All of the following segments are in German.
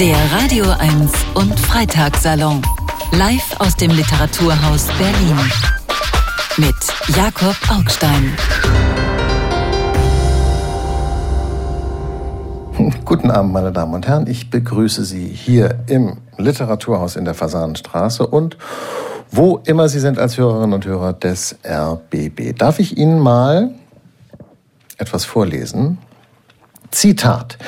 Der Radio 1 und Freitagssalon. Live aus dem Literaturhaus Berlin. Mit Jakob Augstein. Guten Abend, meine Damen und Herren. Ich begrüße Sie hier im Literaturhaus in der Fasanenstraße und wo immer Sie sind als Hörerinnen und Hörer des RBB. Darf ich Ihnen mal etwas vorlesen Zitat.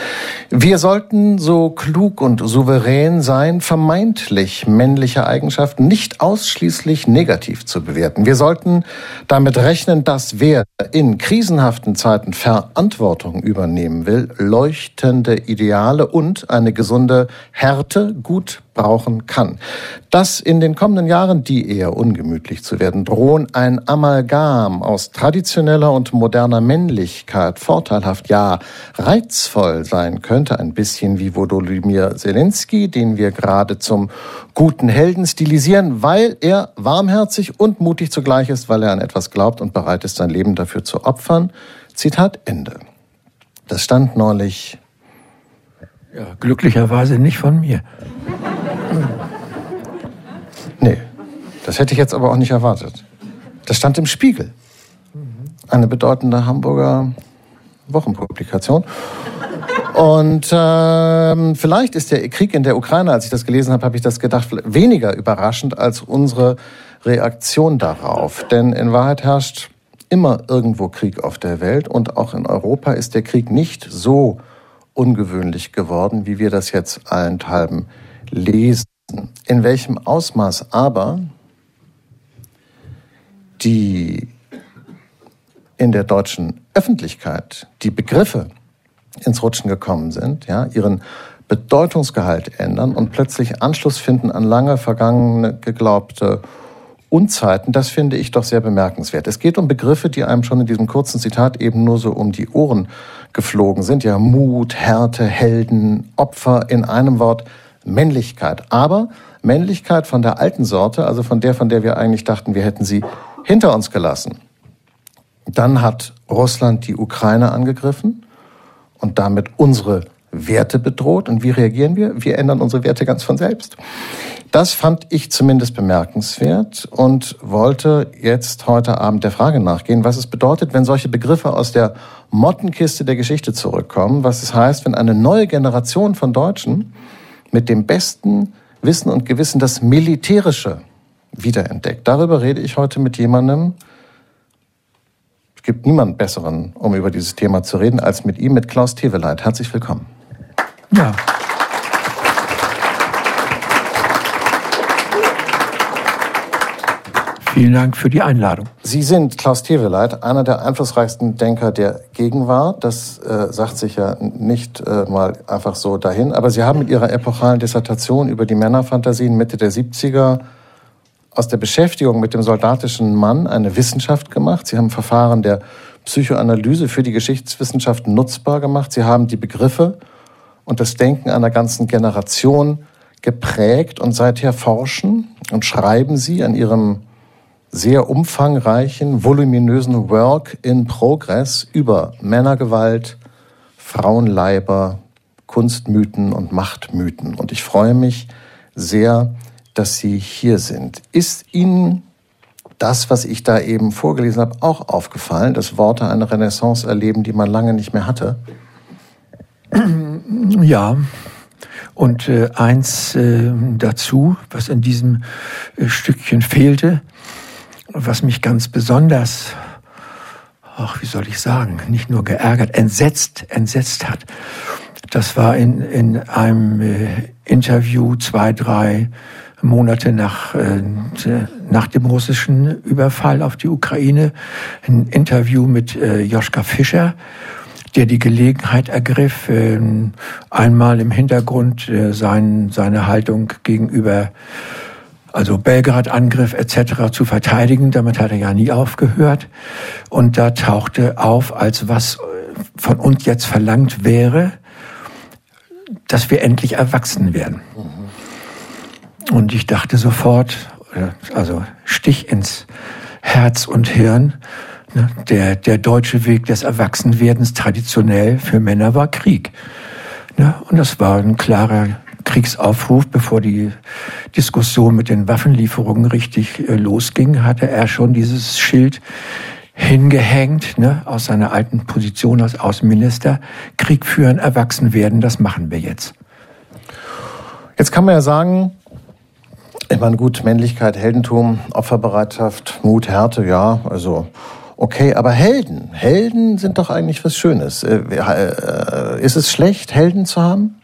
Wir sollten so klug und souverän sein, vermeintlich männliche Eigenschaften nicht ausschließlich negativ zu bewerten. Wir sollten damit rechnen, dass wer in krisenhaften Zeiten Verantwortung übernehmen will, leuchtende Ideale und eine gesunde Härte gut brauchen kann. Dass in den kommenden Jahren, die eher ungemütlich zu werden drohen, ein Amalgam aus traditioneller und moderner Männlichkeit vorteilhaft, ja reizvoll sein könnte, ein bisschen wie Volodymyr Zelensky, den wir gerade zum guten Helden stilisieren, weil er warmherzig und mutig zugleich ist, weil er an etwas glaubt und bereit ist, sein Leben dafür zu opfern. Zitat Ende. Das stand neulich. Ja, glücklicherweise nicht von mir. Nee, das hätte ich jetzt aber auch nicht erwartet. Das stand im Spiegel. Eine bedeutende Hamburger Wochenpublikation. Und ähm, vielleicht ist der Krieg in der Ukraine, als ich das gelesen habe, habe ich das gedacht, weniger überraschend als unsere Reaktion darauf. Denn in Wahrheit herrscht immer irgendwo Krieg auf der Welt und auch in Europa ist der Krieg nicht so ungewöhnlich geworden, wie wir das jetzt allenthalben lesen. In welchem Ausmaß aber die in der deutschen Öffentlichkeit die Begriffe ins Rutschen gekommen sind, ja, ihren Bedeutungsgehalt ändern und plötzlich Anschluss finden an lange vergangene geglaubte Unzeiten, das finde ich doch sehr bemerkenswert. Es geht um Begriffe, die einem schon in diesem kurzen Zitat eben nur so um die Ohren geflogen sind. Ja, Mut, Härte, Helden, Opfer, in einem Wort Männlichkeit. Aber Männlichkeit von der alten Sorte, also von der, von der wir eigentlich dachten, wir hätten sie hinter uns gelassen. Dann hat Russland die Ukraine angegriffen und damit unsere Werte bedroht. Und wie reagieren wir? Wir ändern unsere Werte ganz von selbst. Das fand ich zumindest bemerkenswert und wollte jetzt heute Abend der Frage nachgehen, was es bedeutet, wenn solche Begriffe aus der Mottenkiste der Geschichte zurückkommen, was es heißt, wenn eine neue Generation von Deutschen mit dem besten Wissen und Gewissen das Militärische wiederentdeckt. Darüber rede ich heute mit jemandem, es gibt niemanden besseren, um über dieses Thema zu reden, als mit ihm, mit Klaus Teveleit. Herzlich willkommen. Ja. Vielen Dank für die Einladung. Sie sind, Klaus Teveleit, einer der einflussreichsten Denker der Gegenwart. Das äh, sagt sich ja nicht äh, mal einfach so dahin. Aber Sie haben mit Ihrer epochalen Dissertation über die Männerfantasien Mitte der 70er aus der Beschäftigung mit dem soldatischen Mann eine Wissenschaft gemacht. Sie haben Verfahren der Psychoanalyse für die Geschichtswissenschaft nutzbar gemacht. Sie haben die Begriffe und das Denken einer ganzen Generation geprägt und seither forschen und schreiben Sie an Ihrem sehr umfangreichen, voluminösen Work in Progress über Männergewalt, Frauenleiber, Kunstmythen und Machtmythen. Und ich freue mich sehr, dass Sie hier sind. Ist Ihnen das, was ich da eben vorgelesen habe, auch aufgefallen, dass Worte eine Renaissance erleben, die man lange nicht mehr hatte? Ja. Und äh, eins äh, dazu, was in diesem äh, Stückchen fehlte, was mich ganz besonders, ach, wie soll ich sagen, nicht nur geärgert, entsetzt, entsetzt hat. Das war in, in einem äh, Interview zwei, drei Monate nach, äh, nach dem russischen Überfall auf die Ukraine ein Interview mit äh, Joschka Fischer, der die Gelegenheit ergriff, äh, einmal im Hintergrund äh, sein, seine Haltung gegenüber also Belgrad-Angriff etc. zu verteidigen. Damit hat er ja nie aufgehört. Und da tauchte auf, als was von uns jetzt verlangt wäre, dass wir endlich erwachsen werden. Mhm. Und ich dachte sofort, also Stich ins Herz und Hirn, ne, der, der deutsche Weg des Erwachsenwerdens traditionell für Männer war Krieg. Ne, und das war ein klarer Kriegsaufruf, bevor die Diskussion mit den Waffenlieferungen richtig äh, losging, hatte er schon dieses Schild hingehängt, ne, aus seiner alten Position als Außenminister. Krieg führen, erwachsen werden, das machen wir jetzt. Jetzt kann man ja sagen, ich meine, gut, Männlichkeit, Heldentum, Opferbereitschaft, Mut, Härte, ja, also okay, aber Helden, Helden sind doch eigentlich was Schönes. Äh, äh, ist es schlecht, Helden zu haben?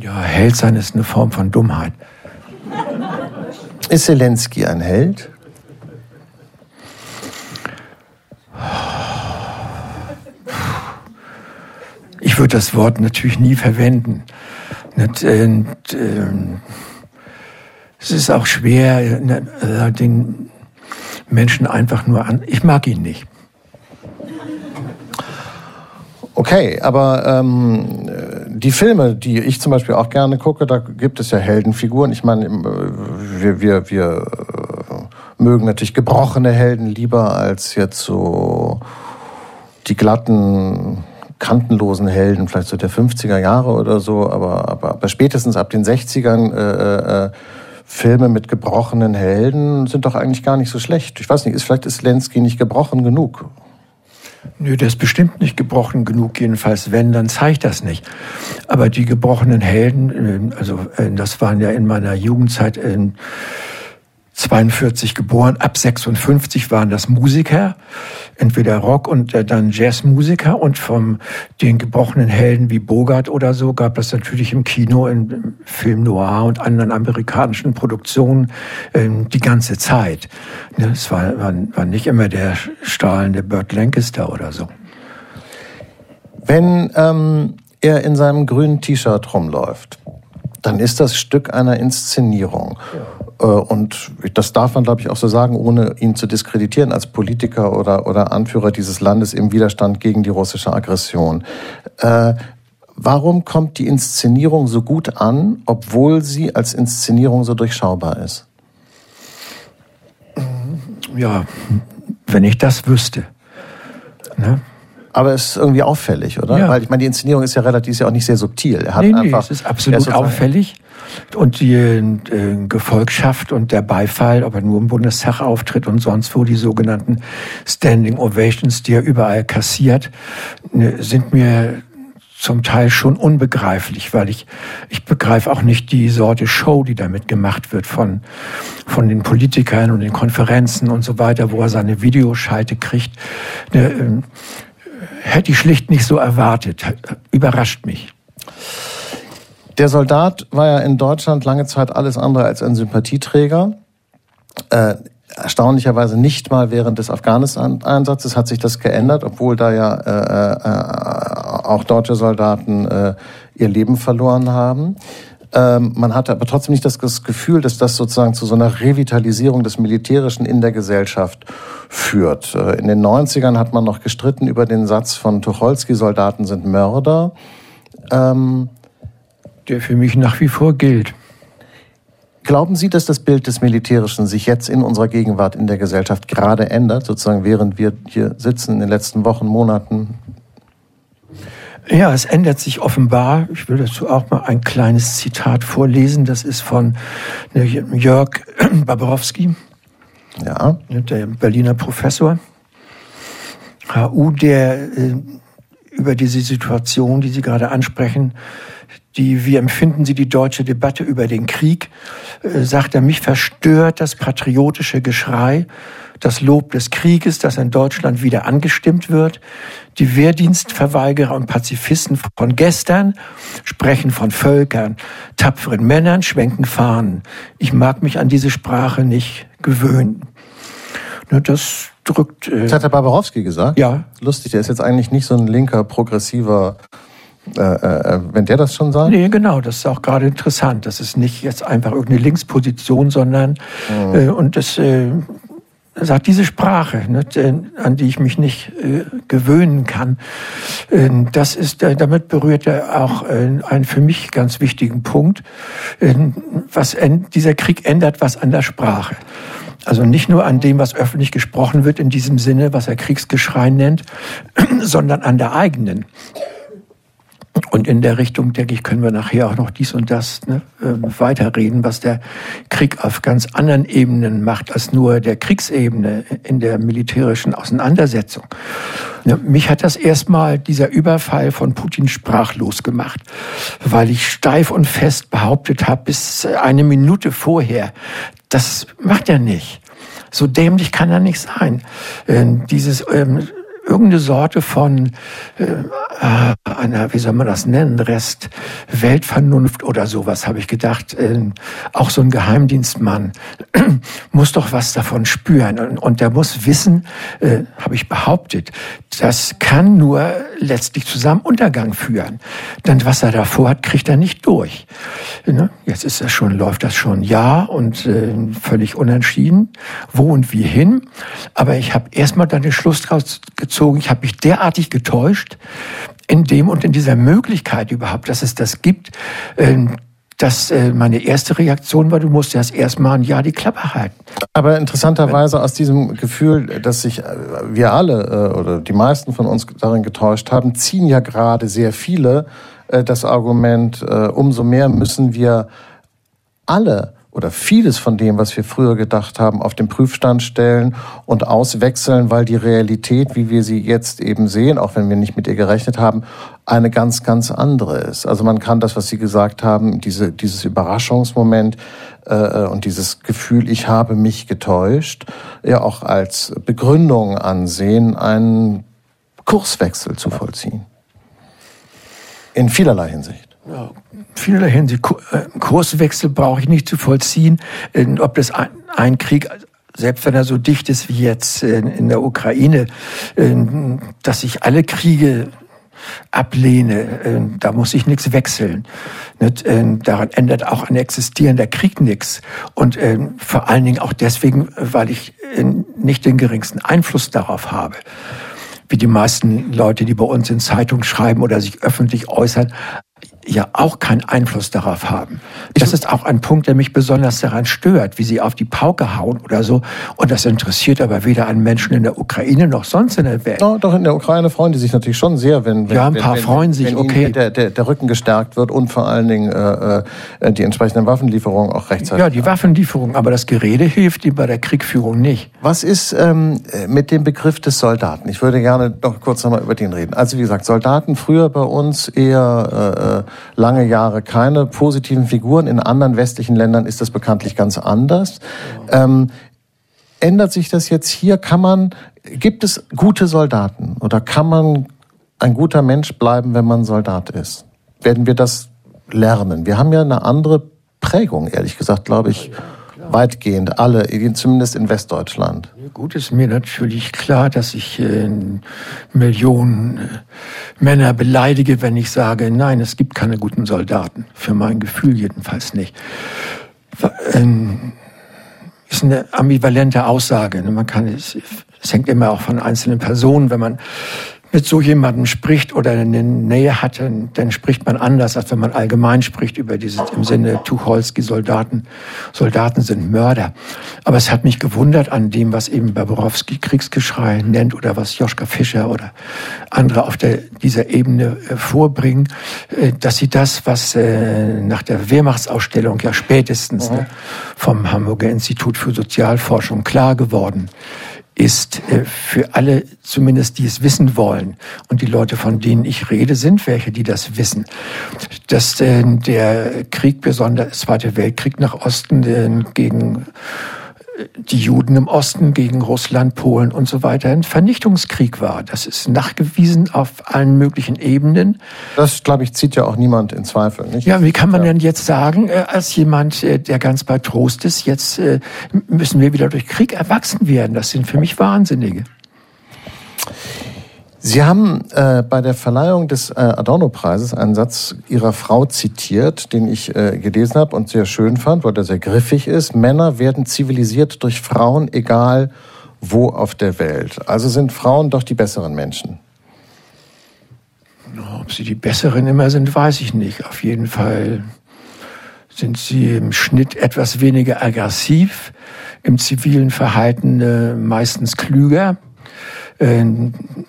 Ja, Held sein ist eine Form von Dummheit. Ist Zelensky ein Held? Ich würde das Wort natürlich nie verwenden. Und, und, ähm, es ist auch schwer, äh, den Menschen einfach nur an. Ich mag ihn nicht. Okay, aber ähm, die Filme, die ich zum Beispiel auch gerne gucke, da gibt es ja Heldenfiguren. Ich meine, äh, wir, wir, wir äh, mögen natürlich gebrochene Helden lieber als jetzt so die glatten, kantenlosen Helden, vielleicht so der 50er Jahre oder so, aber, aber, aber spätestens ab den 60ern äh, äh, Filme mit gebrochenen Helden sind doch eigentlich gar nicht so schlecht. Ich weiß nicht, ist, vielleicht ist Lenski nicht gebrochen genug. Nö, der ist bestimmt nicht gebrochen genug, jedenfalls wenn, dann zeigt das nicht. Aber die gebrochenen Helden, äh, also äh, das waren ja in meiner Jugendzeit in 42 geboren, ab 56 waren das Musiker, entweder Rock und äh, dann Jazzmusiker und vom den gebrochenen Helden wie Bogart oder so gab es natürlich im Kino, im Film Noir und anderen amerikanischen Produktionen äh, die ganze Zeit. Ne, es war, war, war nicht immer der strahlende Burt Lancaster oder so. Wenn ähm, er in seinem grünen T-Shirt rumläuft, dann ist das Stück einer Inszenierung. Ja. Äh, und das darf man, glaube ich, auch so sagen, ohne ihn zu diskreditieren als Politiker oder, oder Anführer dieses Landes im Widerstand gegen die russische Aggression. Äh, warum kommt die Inszenierung so gut an, obwohl sie als Inszenierung so durchschaubar ist? Ja, wenn ich das wüsste. Ne? Aber es ist irgendwie auffällig, oder? Ja. Weil ich meine, die Inszenierung ist ja relativ, ist ja auch nicht sehr subtil. Er hat nee, nee, es ist absolut auffällig. Und die äh, Gefolgschaft und der Beifall, ob er nur im Bundestag auftritt und sonst wo, die sogenannten Standing Ovations, die er überall kassiert, ne, sind mir zum Teil schon unbegreiflich, weil ich, ich begreife auch nicht die Sorte Show, die damit gemacht wird von, von den Politikern und den Konferenzen und so weiter, wo er seine Videoschalte kriegt. Hätte ich schlicht nicht so erwartet. Überrascht mich. Der Soldat war ja in Deutschland lange Zeit alles andere als ein Sympathieträger. Äh, erstaunlicherweise nicht mal während des Afghanistan-Einsatzes hat sich das geändert, obwohl da ja äh, äh, auch deutsche Soldaten äh, ihr Leben verloren haben. Ähm, man hatte aber trotzdem nicht das Gefühl, dass das sozusagen zu so einer Revitalisierung des Militärischen in der Gesellschaft führt. Äh, in den 90ern hat man noch gestritten über den Satz von Tucholsky, Soldaten sind Mörder. Ähm, der für mich nach wie vor gilt. Glauben Sie, dass das Bild des Militärischen sich jetzt in unserer Gegenwart in der Gesellschaft gerade ändert, sozusagen während wir hier sitzen in den letzten Wochen, Monaten? Ja, es ändert sich offenbar. Ich will dazu auch mal ein kleines Zitat vorlesen. Das ist von ne, Jörg Baborowski, ja. Ne, der Berliner Professor. HU, der äh, über diese Situation, die Sie gerade ansprechen, die, wie empfinden Sie die deutsche Debatte über den Krieg, äh, sagt er, mich verstört das patriotische Geschrei das Lob des Krieges, das in Deutschland wieder angestimmt wird. Die Wehrdienstverweigerer und Pazifisten von gestern sprechen von Völkern, tapferen Männern, schwenken Fahnen. Ich mag mich an diese Sprache nicht gewöhnen. Das drückt. Äh das hat der Barbarowski gesagt? Ja. Lustig, der ist jetzt eigentlich nicht so ein linker, progressiver äh, äh, wenn der das schon sagt? Nee, genau, das ist auch gerade interessant. Das ist nicht jetzt einfach irgendeine Linksposition, sondern mhm. äh, und das äh, sagt diese Sprache, ne, an die ich mich nicht äh, gewöhnen kann, äh, das ist, äh, damit berührt er auch äh, einen für mich ganz wichtigen Punkt. Äh, was dieser Krieg ändert was an der Sprache. Also nicht nur an dem, was öffentlich gesprochen wird, in diesem Sinne, was er Kriegsgeschrei nennt, sondern an der eigenen. Und in der Richtung, denke ich, können wir nachher auch noch dies und das ne, ähm, weiterreden, was der Krieg auf ganz anderen Ebenen macht als nur der Kriegsebene in der militärischen Auseinandersetzung. Ja, mich hat das erstmal dieser Überfall von Putin sprachlos gemacht, weil ich steif und fest behauptet habe, bis eine Minute vorher, das macht er nicht. So dämlich kann er nicht sein. Äh, dieses ähm, irgendeine Sorte von äh, einer, wie soll man das nennen, Rest Weltvernunft oder sowas, habe ich gedacht. Äh, auch so ein Geheimdienstmann muss doch was davon spüren. Und, und der muss wissen, äh, habe ich behauptet, das kann nur letztlich zu seinem Untergang führen. Denn was er davor hat, kriegt er nicht durch. Ne? Jetzt ist das schon, läuft das schon ja und äh, völlig unentschieden, wo und wie hin. Aber ich habe erstmal dann den Schluss draus gezogen, ich habe mich derartig getäuscht, in dem und in dieser Möglichkeit überhaupt, dass es das gibt, ähm, dass äh, meine erste Reaktion war, du musst erst erstmal ein Jahr die Klappe halten. Aber interessanterweise aus diesem Gefühl, dass sich äh, wir alle äh, oder die meisten von uns darin getäuscht haben, ziehen ja gerade sehr viele das Argument, umso mehr müssen wir alle oder vieles von dem, was wir früher gedacht haben, auf den Prüfstand stellen und auswechseln, weil die Realität, wie wir sie jetzt eben sehen, auch wenn wir nicht mit ihr gerechnet haben, eine ganz, ganz andere ist. Also man kann das, was Sie gesagt haben, diese, dieses Überraschungsmoment äh, und dieses Gefühl, ich habe mich getäuscht, ja auch als Begründung ansehen, einen Kurswechsel zu vollziehen. In vielerlei Hinsicht. Ja, vielerlei Hinsicht. Äh, Kurswechsel brauche ich nicht zu vollziehen. Äh, ob das ein Krieg selbst wenn er so dicht ist wie jetzt äh, in der Ukraine, dass ich alle Kriege ablehne, da muss ich nichts wechseln. Daran ändert auch ein existierender Krieg nichts. Und vor allen Dingen auch deswegen, weil ich nicht den geringsten Einfluss darauf habe wie die meisten Leute, die bei uns in Zeitungen schreiben oder sich öffentlich äußern, ja auch keinen Einfluss darauf haben. Das ist auch ein Punkt, der mich besonders daran stört, wie sie auf die Pauke hauen oder so. Und das interessiert aber weder einen Menschen in der Ukraine noch sonst in der Welt. No, doch in der Ukraine freuen die sich natürlich schon sehr, wenn, wenn ja ein paar wenn, freuen sich, wenn okay, der, der, der Rücken gestärkt wird und vor allen Dingen äh, äh, die entsprechenden Waffenlieferungen auch rechtzeitig. Ja, die Waffenlieferungen, aber das Gerede hilft ihm bei der Kriegführung nicht. Was ist ähm, mit dem Begriff des Soldaten? Ich würde gerne noch kurz nochmal über den reden. Also wie gesagt, Soldaten früher bei uns eher äh, lange Jahre keine positiven Figuren. In anderen westlichen Ländern ist das bekanntlich ganz anders. Ähm, ändert sich das jetzt hier? Kann man, gibt es gute Soldaten oder kann man ein guter Mensch bleiben, wenn man Soldat ist? Werden wir das lernen? Wir haben ja eine andere Prägung, ehrlich gesagt, glaube ich weitgehend alle, zumindest in Westdeutschland. Gut ist mir natürlich klar, dass ich äh, Millionen äh, Männer beleidige, wenn ich sage, nein, es gibt keine guten Soldaten. Für mein Gefühl jedenfalls nicht. Ähm, ist eine ambivalente Aussage. Ne? Man kann es, es hängt immer auch von einzelnen Personen, wenn man mit so jemandem spricht oder eine Nähe hatte, dann spricht man anders, als wenn man allgemein spricht über dieses im Sinne Tucholsky Soldaten. Sind Mörder. Aber es hat mich gewundert an dem, was eben Baborowski Kriegsgeschrei nennt oder was Joschka Fischer oder andere auf der, dieser Ebene äh, vorbringen, äh, dass sie das, was äh, nach der Wehrmachtsausstellung ja spätestens mhm. ne, vom Hamburger Institut für Sozialforschung klar geworden ist äh, für alle, zumindest die es wissen wollen, und die Leute, von denen ich rede, sind welche, die das wissen, dass äh, der Krieg, besonders Zweite Weltkrieg nach Osten äh, gegen die Juden im Osten gegen Russland, Polen und so weiter ein Vernichtungskrieg war. Das ist nachgewiesen auf allen möglichen Ebenen. Das, glaube ich, zieht ja auch niemand in Zweifel. Nicht? Ja, wie kann man ja. denn jetzt sagen, äh, als jemand, äh, der ganz bei Trost ist, jetzt äh, müssen wir wieder durch Krieg erwachsen werden? Das sind für mich Wahnsinnige. Sie haben äh, bei der Verleihung des äh, Adorno-Preises einen Satz Ihrer Frau zitiert, den ich äh, gelesen habe und sehr schön fand, weil der sehr griffig ist. Männer werden zivilisiert durch Frauen, egal wo auf der Welt. Also sind Frauen doch die besseren Menschen. Ob sie die besseren immer sind, weiß ich nicht. Auf jeden Fall sind sie im Schnitt etwas weniger aggressiv, im zivilen Verhalten äh, meistens klüger Äh,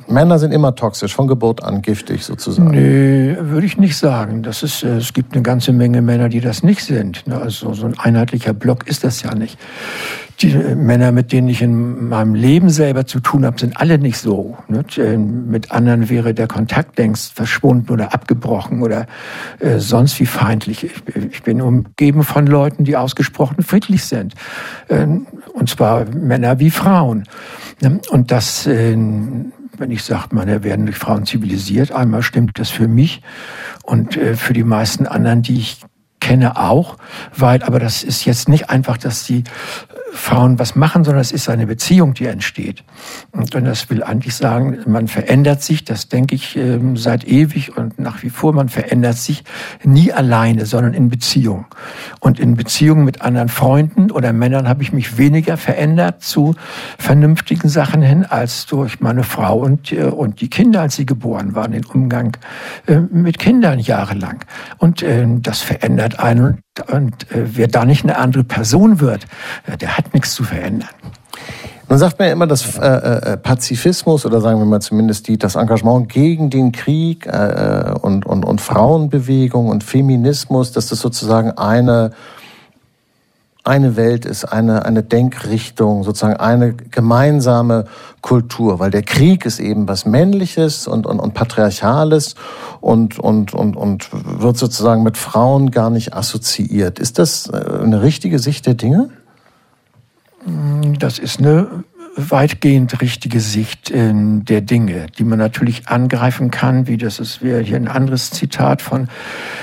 Männer sind immer toxisch, von Geburt an giftig sozusagen. Nee, würde ich nicht sagen. Das ist, äh, es gibt eine ganze Menge Männer, die das nicht sind. Ne? Also so ein einheitlicher Block ist das ja nicht die Männer, mit denen ich in meinem Leben selber zu tun habe, sind alle nicht so. Äh, mit anderen wäre der Kontakt längst verschwunden oder abgebrochen oder äh, sonst wie feindlich. Ich, bin umgeben von Leuten, die ausgesprochen friedlich sind. Äh, und zwar Männer wie Frauen. Ne? Und das, äh, wenn ich sage, man werden durch Frauen zivilisiert, einmal stimmt das für mich und äh, für die meisten anderen, die ich kenne auch, weil, aber das ist jetzt nicht einfach, dass die Frauen was machen, sondern es ist eine Beziehung, die entsteht. Und das will eigentlich sagen, man verändert sich, das denke ich ähm, seit ewig und nach wie vor, man verändert sich nie alleine, sondern in Beziehung. Und in Beziehung mit anderen Freunden oder Männern habe ich mich weniger verändert zu vernünftigen Sachen hin, als durch meine Frau und, äh, und die Kinder, als sie geboren waren, den Umgang äh, mit Kindern jahrelang. Und ähm, das verändert einen und äh, wer da nicht eine andere Person wird, äh, der hat nichts zu verändern. Nun sagt man ja immer, dass äh, äh, Pazifismus oder sagen wir mal zumindest die, das Engagement gegen den Krieg äh, und, und, und Frauenbewegung und Feminismus, dass das sozusagen eine eine Welt ist, eine, eine Denkrichtung, sozusagen eine gemeinsame Kultur, weil der Krieg ist eben was Männliches und, und, und Patriarchales und, und, und, und wird sozusagen mit Frauen gar nicht assoziiert. Ist das äh, eine richtige Sicht der Dinge? Das ist eine weitgehend richtige Sicht äh, der Dinge, die man natürlich angreifen kann, wie das ist wäre hier ein anderes Zitat von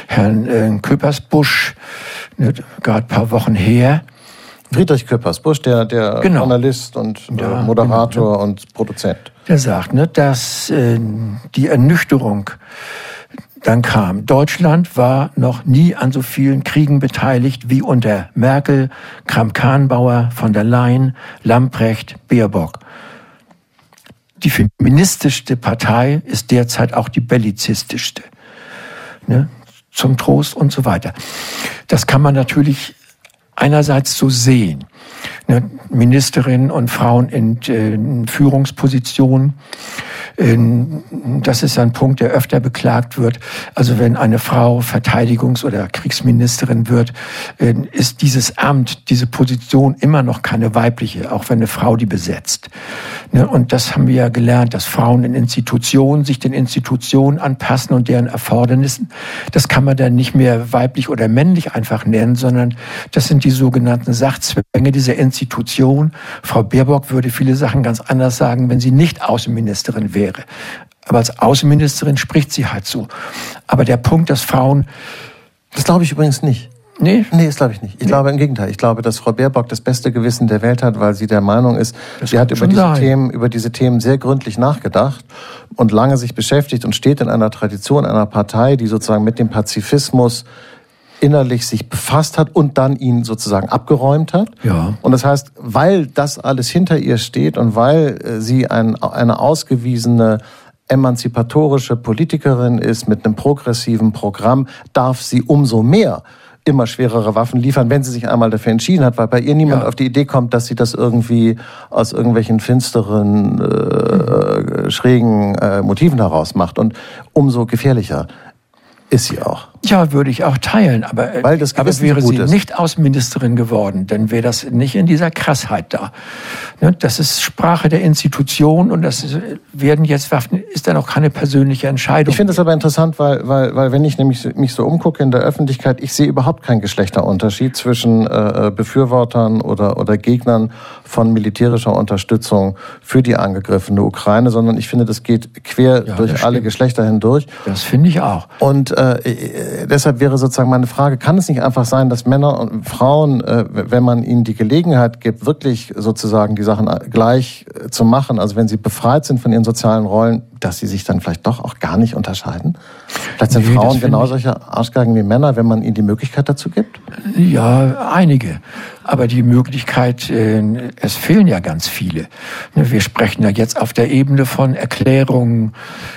Herrn äh, Köpersbusch, ne, gerade ein paar Wochen her. Friedrich Köpersbusch, der, der genau. Journalist und äh, ja, Moderator genau. und Produzent. Der sagt, ne, dass äh, die Ernüchterung dann kam. Deutschland war noch nie an so vielen Kriegen beteiligt wie unter Merkel, Kramp-Karrenbauer, von der Leyen, Lamprecht, Baerbock. Die feministischste Partei ist derzeit auch die bellizistischste. Ne? Zum Trost und so weiter. Das kann man natürlich einerseits so sehen. Ne? Ministerinnen und Frauen in, äh, in Führungspositionen ähm, das ist ein Punkt, der öfter beklagt wird. Also wenn eine Frau Verteidigungs- oder Kriegsministerin wird, äh, ist dieses Amt, diese Position immer noch keine weibliche, auch wenn eine Frau die besetzt. Ne, und das haben wir ja gelernt, dass Frauen in Institutionen sich den Institutionen anpassen und deren Erfordernissen. Das kann man dann nicht mehr weiblich oder männlich einfach nennen, sondern das sind die sogenannten Sachzwänge dieser Institution. Frau Baerbock würde viele Sachen ganz anders sagen, wenn sie nicht Außenministerin wäre. Aber als Außenministerin spricht sie halt so. Aber der Punkt, dass Frauen. Das glaube ich übrigens nicht. Nee? Nee, das glaube ich nicht. Ich nee. glaube im Gegenteil. Ich glaube, dass Frau Baerbock das beste Gewissen der Welt hat, weil sie der Meinung ist, das sie hat über diese, Themen, über diese Themen sehr gründlich nachgedacht und lange sich beschäftigt und steht in einer Tradition einer Partei, die sozusagen mit dem Pazifismus innerlich sich befasst hat und dann ihn sozusagen abgeräumt hat. Ja. Und das heißt, weil das alles hinter ihr steht und weil äh, sie ein, eine ausgewiesene emanzipatorische Politikerin ist mit einem progressiven Programm, darf sie umso mehr immer schwerere Waffen liefern, wenn sie sich einmal dafür entschieden hat, weil bei ihr niemand ja. auf die Idee kommt, dass sie das irgendwie aus irgendwelchen finsteren, äh, schrägen äh, Motiven heraus macht. Und umso gefährlicher ist sie auch. Ja, würde ich auch teilen, aber, äh, Weil das aber wäre sie ist. nicht Außenministerin geworden, dann wäre das nicht in dieser Krassheit da. Ne, das ist Sprache der Institution und das werden jetzt Waffen, ist dann auch keine persönliche Entscheidung. Ich finde das aber interessant, weil, weil, weil wenn ich nämlich mich so umgucke in der Öffentlichkeit, ich sehe überhaupt keinen Geschlechterunterschied zwischen äh, Befürwortern oder, oder Gegnern von militärischer Unterstützung für die angegriffene Ukraine, sondern ich finde, das geht quer ja, durch alle Geschlechter hindurch. Das finde ich auch. Und äh, deshalb wäre sozusagen meine Frage, kann es nicht einfach sein, dass Männer und Frauen, äh, wenn man ihnen die Gelegenheit gibt, wirklich sozusagen die Sachen gleich äh, zu machen, also wenn sie befreit sind von ihren sozialen Rollen, dass sie sich dann vielleicht doch auch gar nicht unterscheiden? Vielleicht sind nee, Frauen genau solche Arschgeigen wie Männer, wenn man ihnen die Möglichkeit dazu gibt? Ja, einige. Aber die Möglichkeit, äh, es fehlen ja ganz viele. Ne, wir sprechen ja jetzt auf der Ebene von Erklärungen,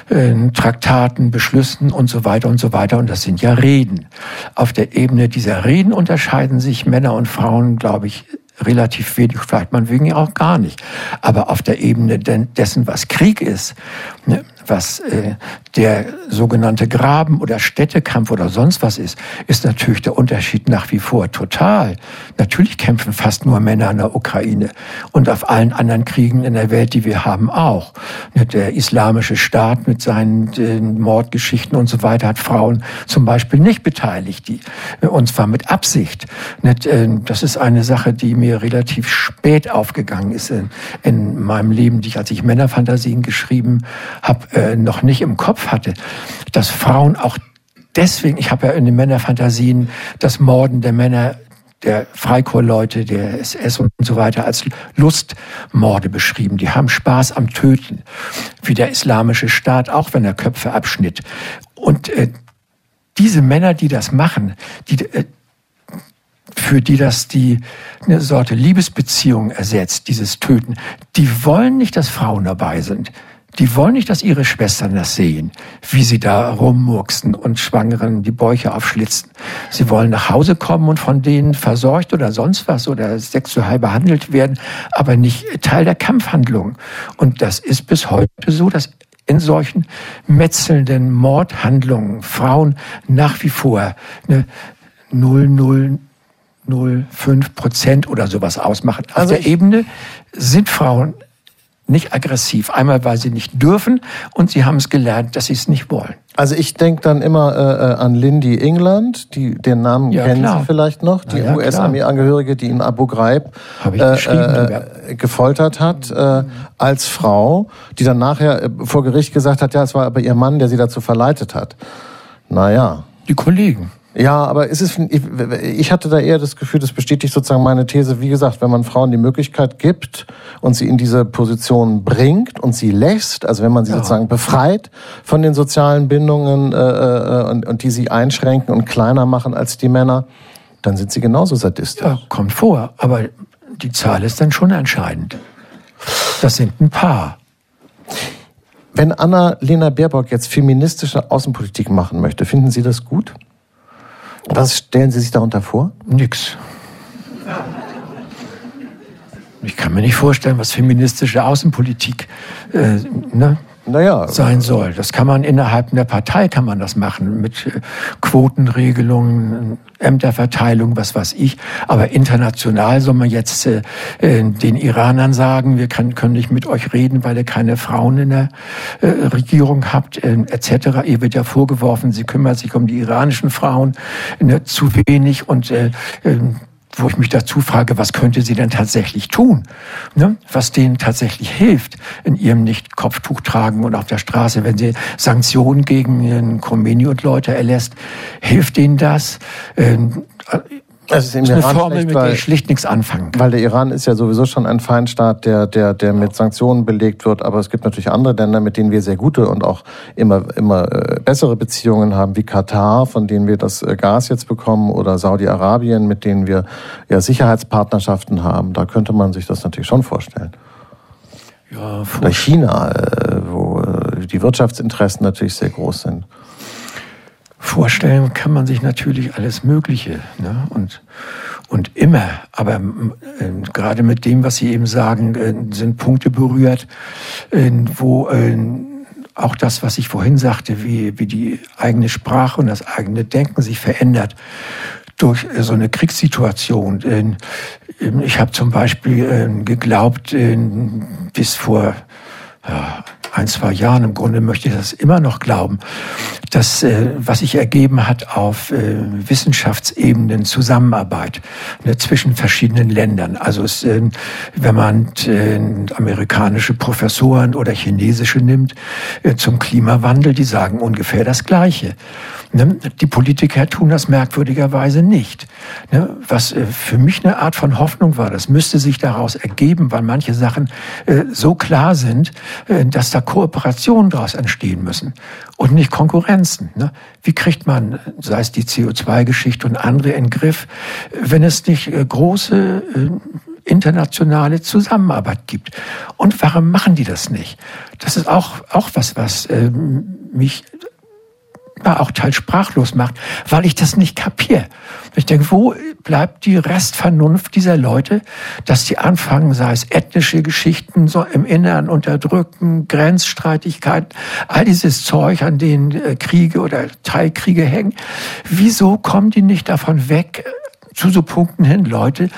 äh, Traktaten, Beschlüssen und so weiter und so weiter. Und das sind ja Reden. Auf der Ebene dieser Reden unterscheiden sich Männer und Frauen, glaube ich, relativ wenig, vielleicht man wegen auch gar nicht. Aber auf der Ebene dessen, was Krieg ist, ne, was äh, der sogenannte Graben- oder Städtekampf oder sonst was ist, ist natürlich der Unterschied nach wie vor total. Natürlich kämpfen fast nur Männer in der Ukraine und auf allen anderen Kriegen in der Welt, die wir haben, auch. Ne, der islamische Staat mit seinen äh, Mordgeschichten und so weiter hat Frauen zum Beispiel nicht beteiligt, die, äh, und zwar mit Absicht. Ne, äh, das ist eine Sache, die mir relativ spät aufgegangen ist in, in meinem Leben, die ich, als ich Männerfantasien geschrieben habe, äh, noch nicht im Kopf hatte, dass Frauen auch deswegen, ich habe ja in den Männerfantasien das Morden der Männer der Freikorpsleute, der SS und so weiter als Lustmorde beschrieben. Die haben Spaß am Töten, wie der islamische Staat, auch wenn er Köpfe abschnitt. Und äh, diese Männer, die das machen, die, äh, für die das die eine Sorte Liebesbeziehung ersetzt, dieses Töten, die wollen nicht, dass Frauen dabei sind. Die wollen nicht, dass ihre Schwestern das sehen, wie sie da rummurksen und Schwangeren die Bäuche aufschlitzen. Sie wollen nach Hause kommen und von denen versorgt oder sonst was oder sexuell behandelt werden, aber nicht Teil der Kampfhandlung. Und das ist bis heute so, dass in solchen metzelnden Mordhandlungen Frauen nach wie vor eine 0,005 Prozent oder sowas ausmachen. Auf also der Ebene sind Frauen nicht aggressiv. Einmal, weil sie nicht dürfen und sie haben es gelernt, dass sie es nicht wollen. Also ich denke dann immer äh, äh, an Lindy England, die den Namen ja, kennen klar. Sie vielleicht noch, die ja, US-Armee-Angehörige, die in Abu Ghraib äh, äh, gefoltert hat äh, als Frau, die dann nachher äh, vor Gericht gesagt hat, ja, es war aber ihr Mann, der sie dazu verleitet hat. Naja. Die Kollegen. Ja, aber es ist, ich hatte da eher das Gefühl, das bestätigt sozusagen meine These. Wie gesagt, wenn man Frauen die Möglichkeit gibt und sie in diese Position bringt und sie lässt, also wenn man sie ja. sozusagen befreit von den sozialen Bindungen äh, äh, und, und die sie einschränken und kleiner machen als die Männer, dann sind sie genauso sadistisch. Ja, kommt vor, aber die Zahl ist dann schon entscheidend. Das sind ein paar. Wenn Anna-Lena Baerbock jetzt feministische Außenpolitik machen möchte, finden Sie das gut? Was stellen Sie sich darunter vor? Nix. Ich kann mir nicht vorstellen, was feministische Außenpolitik äh, ne, naja, sein soll. Das kann man innerhalb einer Partei kann man das machen mit äh, Quotenregelungen, Ämterverteilung, was weiß ich. Aber international soll man jetzt äh, äh, den Iranern sagen, wir kann, können nicht mit euch reden, weil ihr keine Frauen in der äh, Regierung habt, äh, etc. Ihr wird ja vorgeworfen, sie kümmert sich um die iranischen Frauen ne, zu wenig und äh wo ich mich dazu frage, was könnte sie denn tatsächlich tun? Ne? Was denen tatsächlich hilft in ihrem Nicht-Kopftuch tragen und auf der Straße, wenn sie Sanktionen gegen Khomeini und Leute erlässt, hilft denen das? Ähm, das ist, ist eine Iran Formel, mit der ich schlicht nichts anfangen kann. Weil der Iran ist ja sowieso schon ein Feindstaat, der, der, der mit Sanktionen belegt wird. Aber es gibt natürlich andere Länder, mit denen wir sehr gute und auch immer, immer äh, bessere Beziehungen haben, wie Katar, von denen wir das äh, Gas jetzt bekommen, oder Saudi-Arabien, mit denen wir ja Sicherheitspartnerschaften haben. Da könnte man sich das natürlich schon vorstellen. Ja, oder China, äh, wo die Wirtschaftsinteressen natürlich sehr groß sind. Vorstellen kann man sich natürlich alles Mögliche ne? und, und immer. Aber äh, gerade mit dem, was Sie eben sagen, äh, sind Punkte berührt, äh, wo äh, auch das, was ich vorhin sagte, wie, wie die eigene Sprache und das eigene Denken sich verändert durch äh, so eine Kriegssituation. Äh, ich habe zum Beispiel geglaubt, bis vor ja, ein, zwei Jahren, im Grunde möchte ich das immer noch glauben, dass äh, was sich ergeben hat auf äh, Wissenschaftsebenen Zusammenarbeit ne, zwischen verschiedenen Ländern. Also es, äh, wenn man äh, amerikanische Professoren oder chinesische nimmt äh, zum Klimawandel, die sagen ungefähr das Gleiche. Ne? Die Politiker tun das merkwürdigerweise nicht. Ne? Was äh, für mich eine Art von Hoffnung war, das müsste sich daraus ergeben, weil manche Sachen äh, so klar sind, äh, dass da Kooperationen daraus entstehen müssen und nicht Konkurrenzen. Ne? Wie kriegt man, sei es die CO2-Geschichte und andere, in den Griff, wenn es nicht große internationale Zusammenarbeit gibt. Und warum machen die das nicht? Das ist auch, auch was, was mich manchmal auch teils sprachlos macht, weil ich das nicht kapiere. Ich denke, wo bleibt die Restvernunft dieser Leute, dass die anfangen, sei es ethnische Geschichten, so im Inneren unterdrücken, Grenzstreitigkeiten, all dieses Zeug, an denen äh, Kriege oder Teilkriege hängen. Wieso kommen die nicht davon weg, zu so Punkten hin, Leute,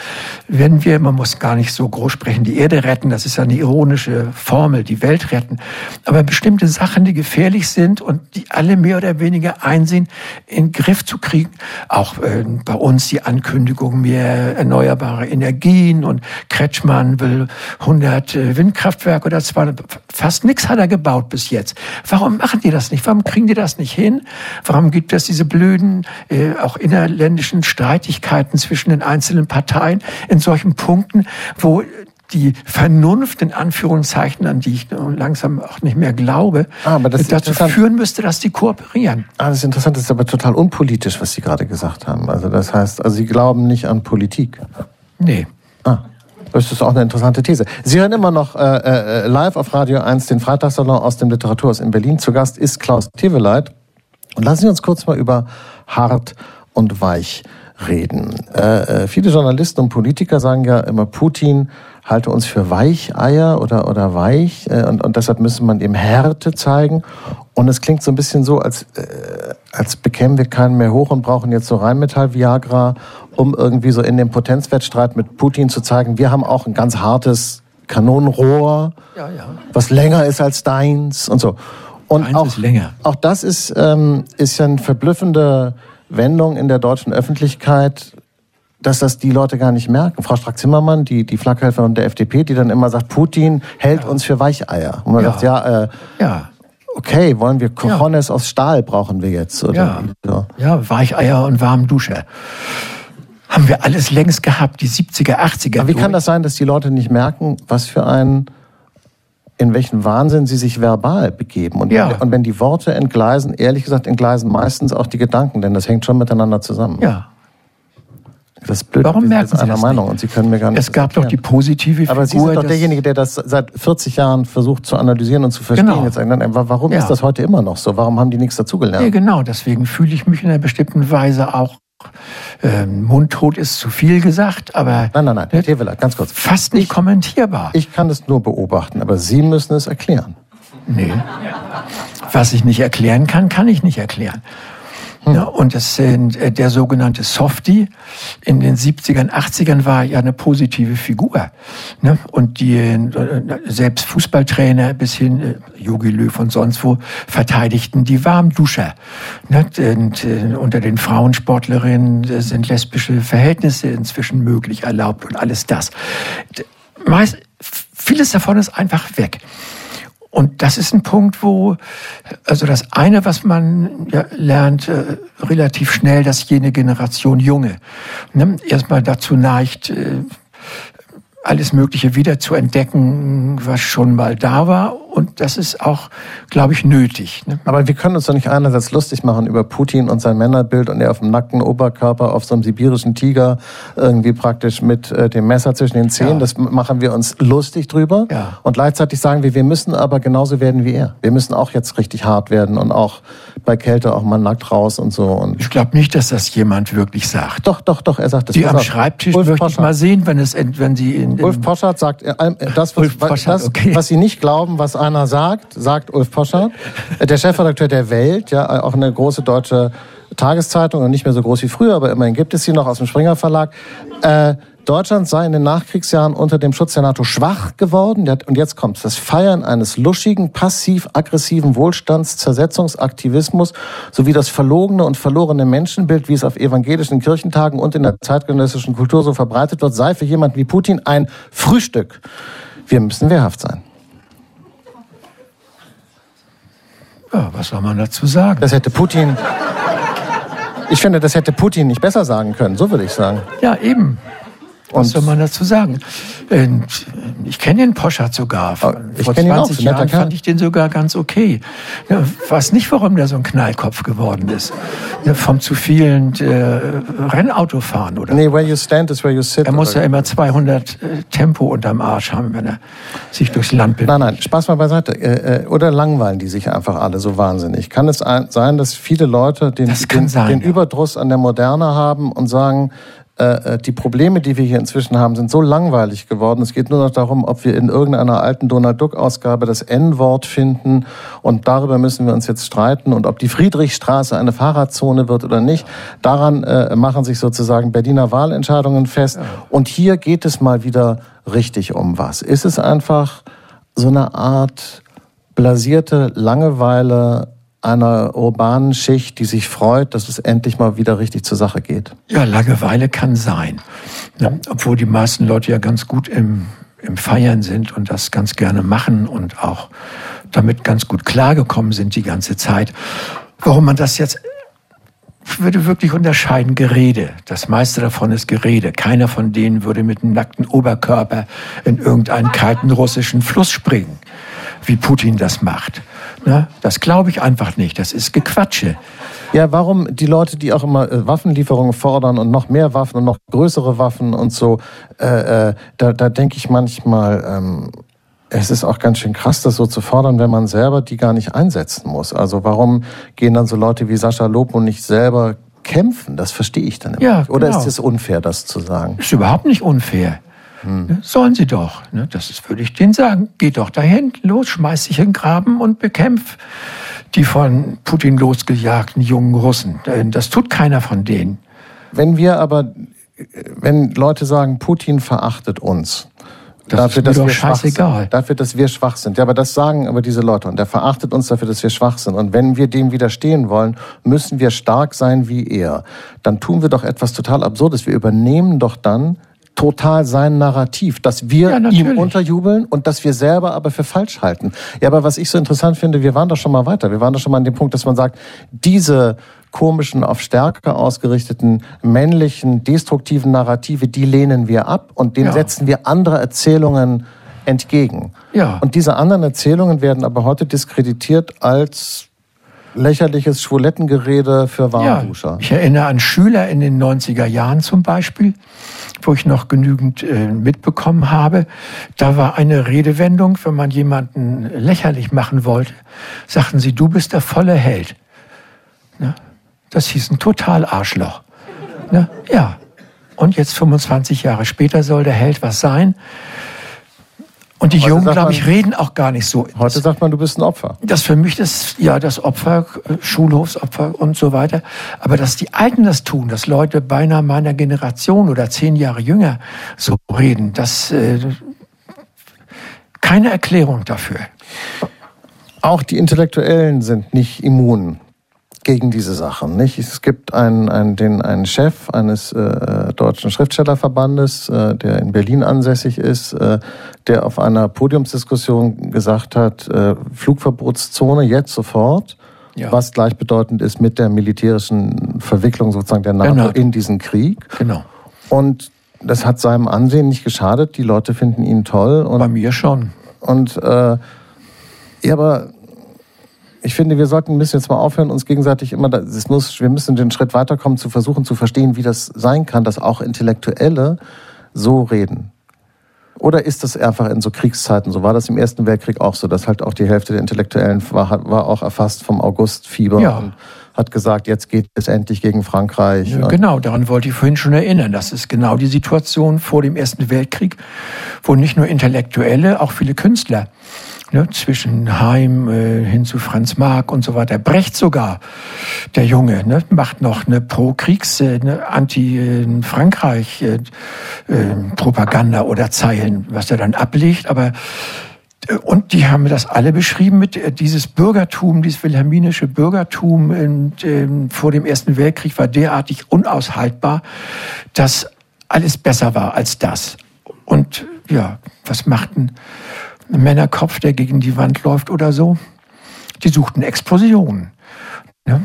wenn wir, man muss gar nicht so groß sprechen, die Erde retten, das ist ja eine ironische Formel, die Welt retten, aber bestimmte Sachen, die gefährlich sind und die alle mehr oder weniger einsehen, in Griff zu kriegen. Auch äh, bei uns die Ankündigung mehr erneuerbare Energien und Kretschmann will 100 äh, Windkraftwerke oder 200, fast nichts hat er gebaut bis jetzt. Warum machen die das nicht? Warum kriegen die das nicht hin? Warum gibt es diese blöden, äh, auch innerländischen Streitigkeiten Streitigkeiten zwischen den einzelnen Parteien in solchen Punkten, wo die Vernunft in Anführungszeichen, an die ich langsam auch nicht mehr glaube, ah, dazu führen müsste, dass die kooperieren. Ah, das ist interessant, das ist aber total unpolitisch, was Sie gerade gesagt haben. Also das heißt, also Sie glauben nicht an Politik. Nee. Ah. Das ist auch eine interessante These. Sie hören immer noch äh, äh, live auf Radio 1 den Freitagssalon aus dem Literaturhaus in Berlin. Zu Gast ist Klaus Teveleit. Und lassen Sie uns kurz mal über hart und weich reden. Äh, äh, viele Journalisten und Politiker sagen ja immer, Putin halte uns für Weicheier oder, oder weich äh, und, und deshalb müsse man ihm Härte zeigen. Und es klingt so ein bisschen so, als, äh, als bekämen wir keinen mehr hoch und brauchen jetzt so Rheinmetall-Viagra, um irgendwie so in dem Potenzwettstreit mit Putin zu zeigen, wir haben auch ein ganz hartes Kanonenrohr, ja, ja. was länger ist als deins und so. Und auch, auch das ist, ähm, ist ja ein verblüffender Wendung in der deutschen Öffentlichkeit, dass das die Leute gar nicht merken. Frau Strack-Zimmermann, die, die Flakhelferin der FDP, die dann immer sagt, Putin hält ja. uns für Weicheier. Und man ja. sagt, ja, äh, ja. okay, wollen wir Cojones ja. aus Stahl brauchen wir jetzt? Oder ja. Ja, Weicheier und warmen Dusche. Haben wir alles längst gehabt, die 70er, 80er. Aber wie kann das sein, dass die Leute nicht merken, was für ein in welchen Wahnsinn sie sich verbal begeben. Und, ja. und wenn die Worte entgleisen, ehrlich gesagt, entgleisen meistens auch die Gedanken, denn das hängt schon miteinander zusammen. Ja. Das ist blöd, Warum merken Sie einer das Meinung nicht? und Sie können mir gar nicht Es gab doch die positive Figur. Aber Sie sind doch derjenige, der das seit 40 Jahren versucht zu analysieren und zu verstehen. Genau. Jetzt, warum ja. ist das heute immer noch so? Warum haben die nichts dazugelernt? Ja, genau. Deswegen fühle ich mich in einer bestimmten Weise auch äh, mundtot ist zu viel gesagt, aber. Nein, nein, nein, Herr Teveler, ganz kurz. Fast nicht ich, kommentierbar. Ich kann es nur beobachten, aber Sie müssen es erklären. Nee. Was ich nicht erklären kann, kann ich nicht erklären. Hm. Ja, und das äh, der sogenannte Softie in den 70ern, 80ern war ja eine positive Figur. Ne? Und die äh, selbst Fußballtrainer bis hin äh, Jogi Löw und sonst wo verteidigten die Warmduscher. Ne? Und unter den Frauensportlerinnen sind lesbische Verhältnisse inzwischen möglich, erlaubt und alles das. Meist, vieles davon ist einfach weg. Und das ist ein Punkt, wo, also das eine, was man ja, lernt, äh, relativ schnell, dass jene Generation Junge ne, erstmal dazu neigt, äh, alles Mögliche wieder zu entdecken, was schon mal da war und das ist auch, glaube ich, nötig. Ne? Aber wir können uns doch nicht einerseits lustig machen über Putin und sein Männerbild und er auf dem nackten Oberkörper auf so einem sibirischen Tiger irgendwie praktisch mit äh, dem Messer zwischen den Zähnen. Ja. Das machen wir uns lustig drüber. Ja. Und gleichzeitig sagen wir, wir müssen aber genauso werden wie er. Wir müssen auch jetzt richtig hart werden und auch bei Kälte auch mal nackt raus und so. Und ich glaube nicht, dass das jemand wirklich sagt. Doch, doch, doch, er sagt das. Die am Schreibtisch Ulf möchte ich mal sehen, wenn, es, wenn sie in, in Ulf Poschardt sagt äh, das, was, Poschardt, das okay. was sie nicht glauben, was einer sagt, sagt Ulf Poschardt, der Chefredakteur der Welt, ja, auch eine große deutsche Tageszeitung und nicht mehr so groß wie früher, aber immerhin gibt es sie noch aus dem Springer Verlag. Äh, Deutschland sei in den Nachkriegsjahren unter dem Schutz der NATO schwach geworden. Und jetzt kommt das Feiern eines luschigen, passiv-aggressiven Wohlstandszersetzungsaktivismus sowie das verlogene und verlorene Menschenbild, wie es auf evangelischen Kirchentagen und in der zeitgenössischen Kultur so verbreitet wird, sei für jemanden wie Putin ein Frühstück. Wir müssen wehrhaft sein. Ja, was soll man dazu sagen? Das hätte Putin. Ich finde, das hätte Putin nicht besser sagen können, so würde ich sagen. Ja, eben. Was soll man dazu sagen? Ich kenne den Poschardt sogar. Ich Vor 20 ihn auch, Jahren fand ich den sogar ganz okay. Ich weiß nicht, warum der so ein Knallkopf geworden ist. Vom zu vielen äh, Rennautofahren, oder? Nee, where you stand is where you sit. Er muss ja immer 200 äh, Tempo unterm Arsch haben, wenn er sich durchs Land bewegt. Nein, nein, Spaß mal beiseite. Äh, oder langweilen die sich einfach alle so wahnsinnig? Kann es sein, dass viele Leute den, den, sein, den ja. Überdruss an der Moderne haben und sagen, äh, äh, die Probleme, die wir hier inzwischen haben, sind so langweilig geworden. Es geht nur noch darum, ob wir in irgendeiner alten Donald Duck-Ausgabe das N-Wort finden und darüber müssen wir uns jetzt streiten und ob die Friedrichstraße eine Fahrradzone wird oder nicht. Daran äh, machen sich sozusagen Berliner Wahlentscheidungen fest. Und hier geht es mal wieder richtig um was. Ist es einfach so eine Art blasierte Langeweile einer urbanen Schicht, die sich freut, dass es endlich mal wieder richtig zur Sache geht. Ja, Langeweile kann sein. Ja, obwohl die meisten Leute ja ganz gut im, im Feiern sind und das ganz gerne machen und auch damit ganz gut klargekommen sind die ganze Zeit. Warum man das jetzt würde wirklich unterscheiden Gerede. Das meiste davon ist Gerede. Keiner von denen würde mit einem nackten Oberkörper in irgendeinen kalten russischen Fluss springen, wie Putin das macht. Ne? Das glaube ich einfach nicht. Das ist Gequatsche. Ja, warum die Leute, die auch immer äh, Waffenlieferungen fordern und noch mehr Waffen und noch größere Waffen und so, äh, äh, da, da denke ich manchmal, ähm, es ist auch ganz schön krass, das so zu fordern, wenn man selber die gar nicht einsetzen muss. Also warum gehen dann so Leute wie Sascha Lobo nicht selber kämpfen? Das verstehe ich dann immer ja, nicht. Oder genau. ist es unfair, das zu sagen? Ist überhaupt nicht unfair. Hm. Sollen sie doch. Ne? Das ist, würde ich denen sagen. Geht doch dahin, los, schmeiß dich in den Graben und bekämpf die von Putin losgejagten jungen Russen. Das tut keiner von denen. Wenn wir aber, wenn Leute sagen, Putin verachtet uns, das dafür, dass wir schwach sind. Dafür, dass wir schwach sind. Ja, aber das sagen aber diese Leute. Und der verachtet uns dafür, dass wir schwach sind. Und wenn wir dem widerstehen wollen, müssen wir stark sein wie er. Dann tun wir doch etwas total Absurdes. Wir übernehmen doch dann total sein Narrativ, dass wir ja, ihm unterjubeln und dass wir selber aber für falsch halten. Ja, aber was ich so interessant finde, wir waren doch schon mal weiter. Wir waren doch schon mal an dem Punkt, dass man sagt, diese komischen, auf Stärke ausgerichteten, männlichen, destruktiven Narrative, die lehnen wir ab und denen ja. setzen wir andere Erzählungen entgegen. Ja. Und diese anderen Erzählungen werden aber heute diskreditiert als lächerliches Schwulettengerede für Warmduscher. Ja, ich erinnere an Schüler in den 90er Jahren zum Beispiel, wo ich noch genügend äh, mitbekommen habe. Da war eine Redewendung, wenn man jemanden lächerlich machen wollte, sagten sie, du bist der volle Held. Ne? Das hieß ein Total-Arschloch. Ne? Ja. Und jetzt 25 Jahre später soll der Held was sein. Und die heute Jungen, glaube ich, reden auch gar nicht so. Heute sagt man, du bist ein Opfer. Das für mich das, ja, das Opfer, äh, Schulhofsopfer und so weiter. Aber dass die Alten das tun, dass Leute beinahe meiner Generation oder zehn Jahre jünger so reden, das, äh, keine Erklärung dafür. Auch die Intellektuellen sind nicht immun gegen diese Sachen. Nicht? Es gibt einen, einen, den, einen Chef eines äh, deutschen Schriftstellerverbandes, äh, der in Berlin ansässig ist, äh, der auf einer Podiumsdiskussion gesagt hat, äh, Flugverbotszone jetzt sofort, ja. was gleichbedeutend ist mit der militärischen Verwicklung sozusagen der NATO genau. in diesen Krieg. Genau. Und das hat seinem Ansehen nicht geschadet. Die Leute finden ihn toll. Und, Bei mir schon. Und äh, ja, aber ich finde, wir sollten ein bisschen jetzt mal aufhören, uns gegenseitig immer, das muss, wir müssen den Schritt weiterkommen, zu versuchen zu verstehen, wie das sein kann, dass auch Intellektuelle so reden. Oder ist das einfach in so Kriegszeiten so? War das im Ersten Weltkrieg auch so, dass halt auch die Hälfte der Intellektuellen war, war auch erfasst vom Augustfieber ja. und hat gesagt, jetzt geht es endlich gegen Frankreich. Ja, genau, daran wollte ich vorhin schon erinnern. Das ist genau die Situation vor dem Ersten Weltkrieg, wo nicht nur Intellektuelle, auch viele Künstler ne, zwischen Heim äh, hin zu Franz Marc und so weiter. Brecht sogar, der Junge, ne, macht noch eine Pro-Kriegs-, äh, ne, Anti-Frankreich-Propaganda äh, äh, oder Zeilen, was er dann ablegt, aber äh, und die haben das alle beschrieben mit äh, dieses Bürgertum, dieses wilhelminische Bürgertum und, äh, vor dem Ersten Weltkrieg war derartig unaushaltbar, dass alles besser war als das. Und ja, was machten ein Männerkopf, der gegen die Wand läuft oder so. Die suchten Explosionen. Ja,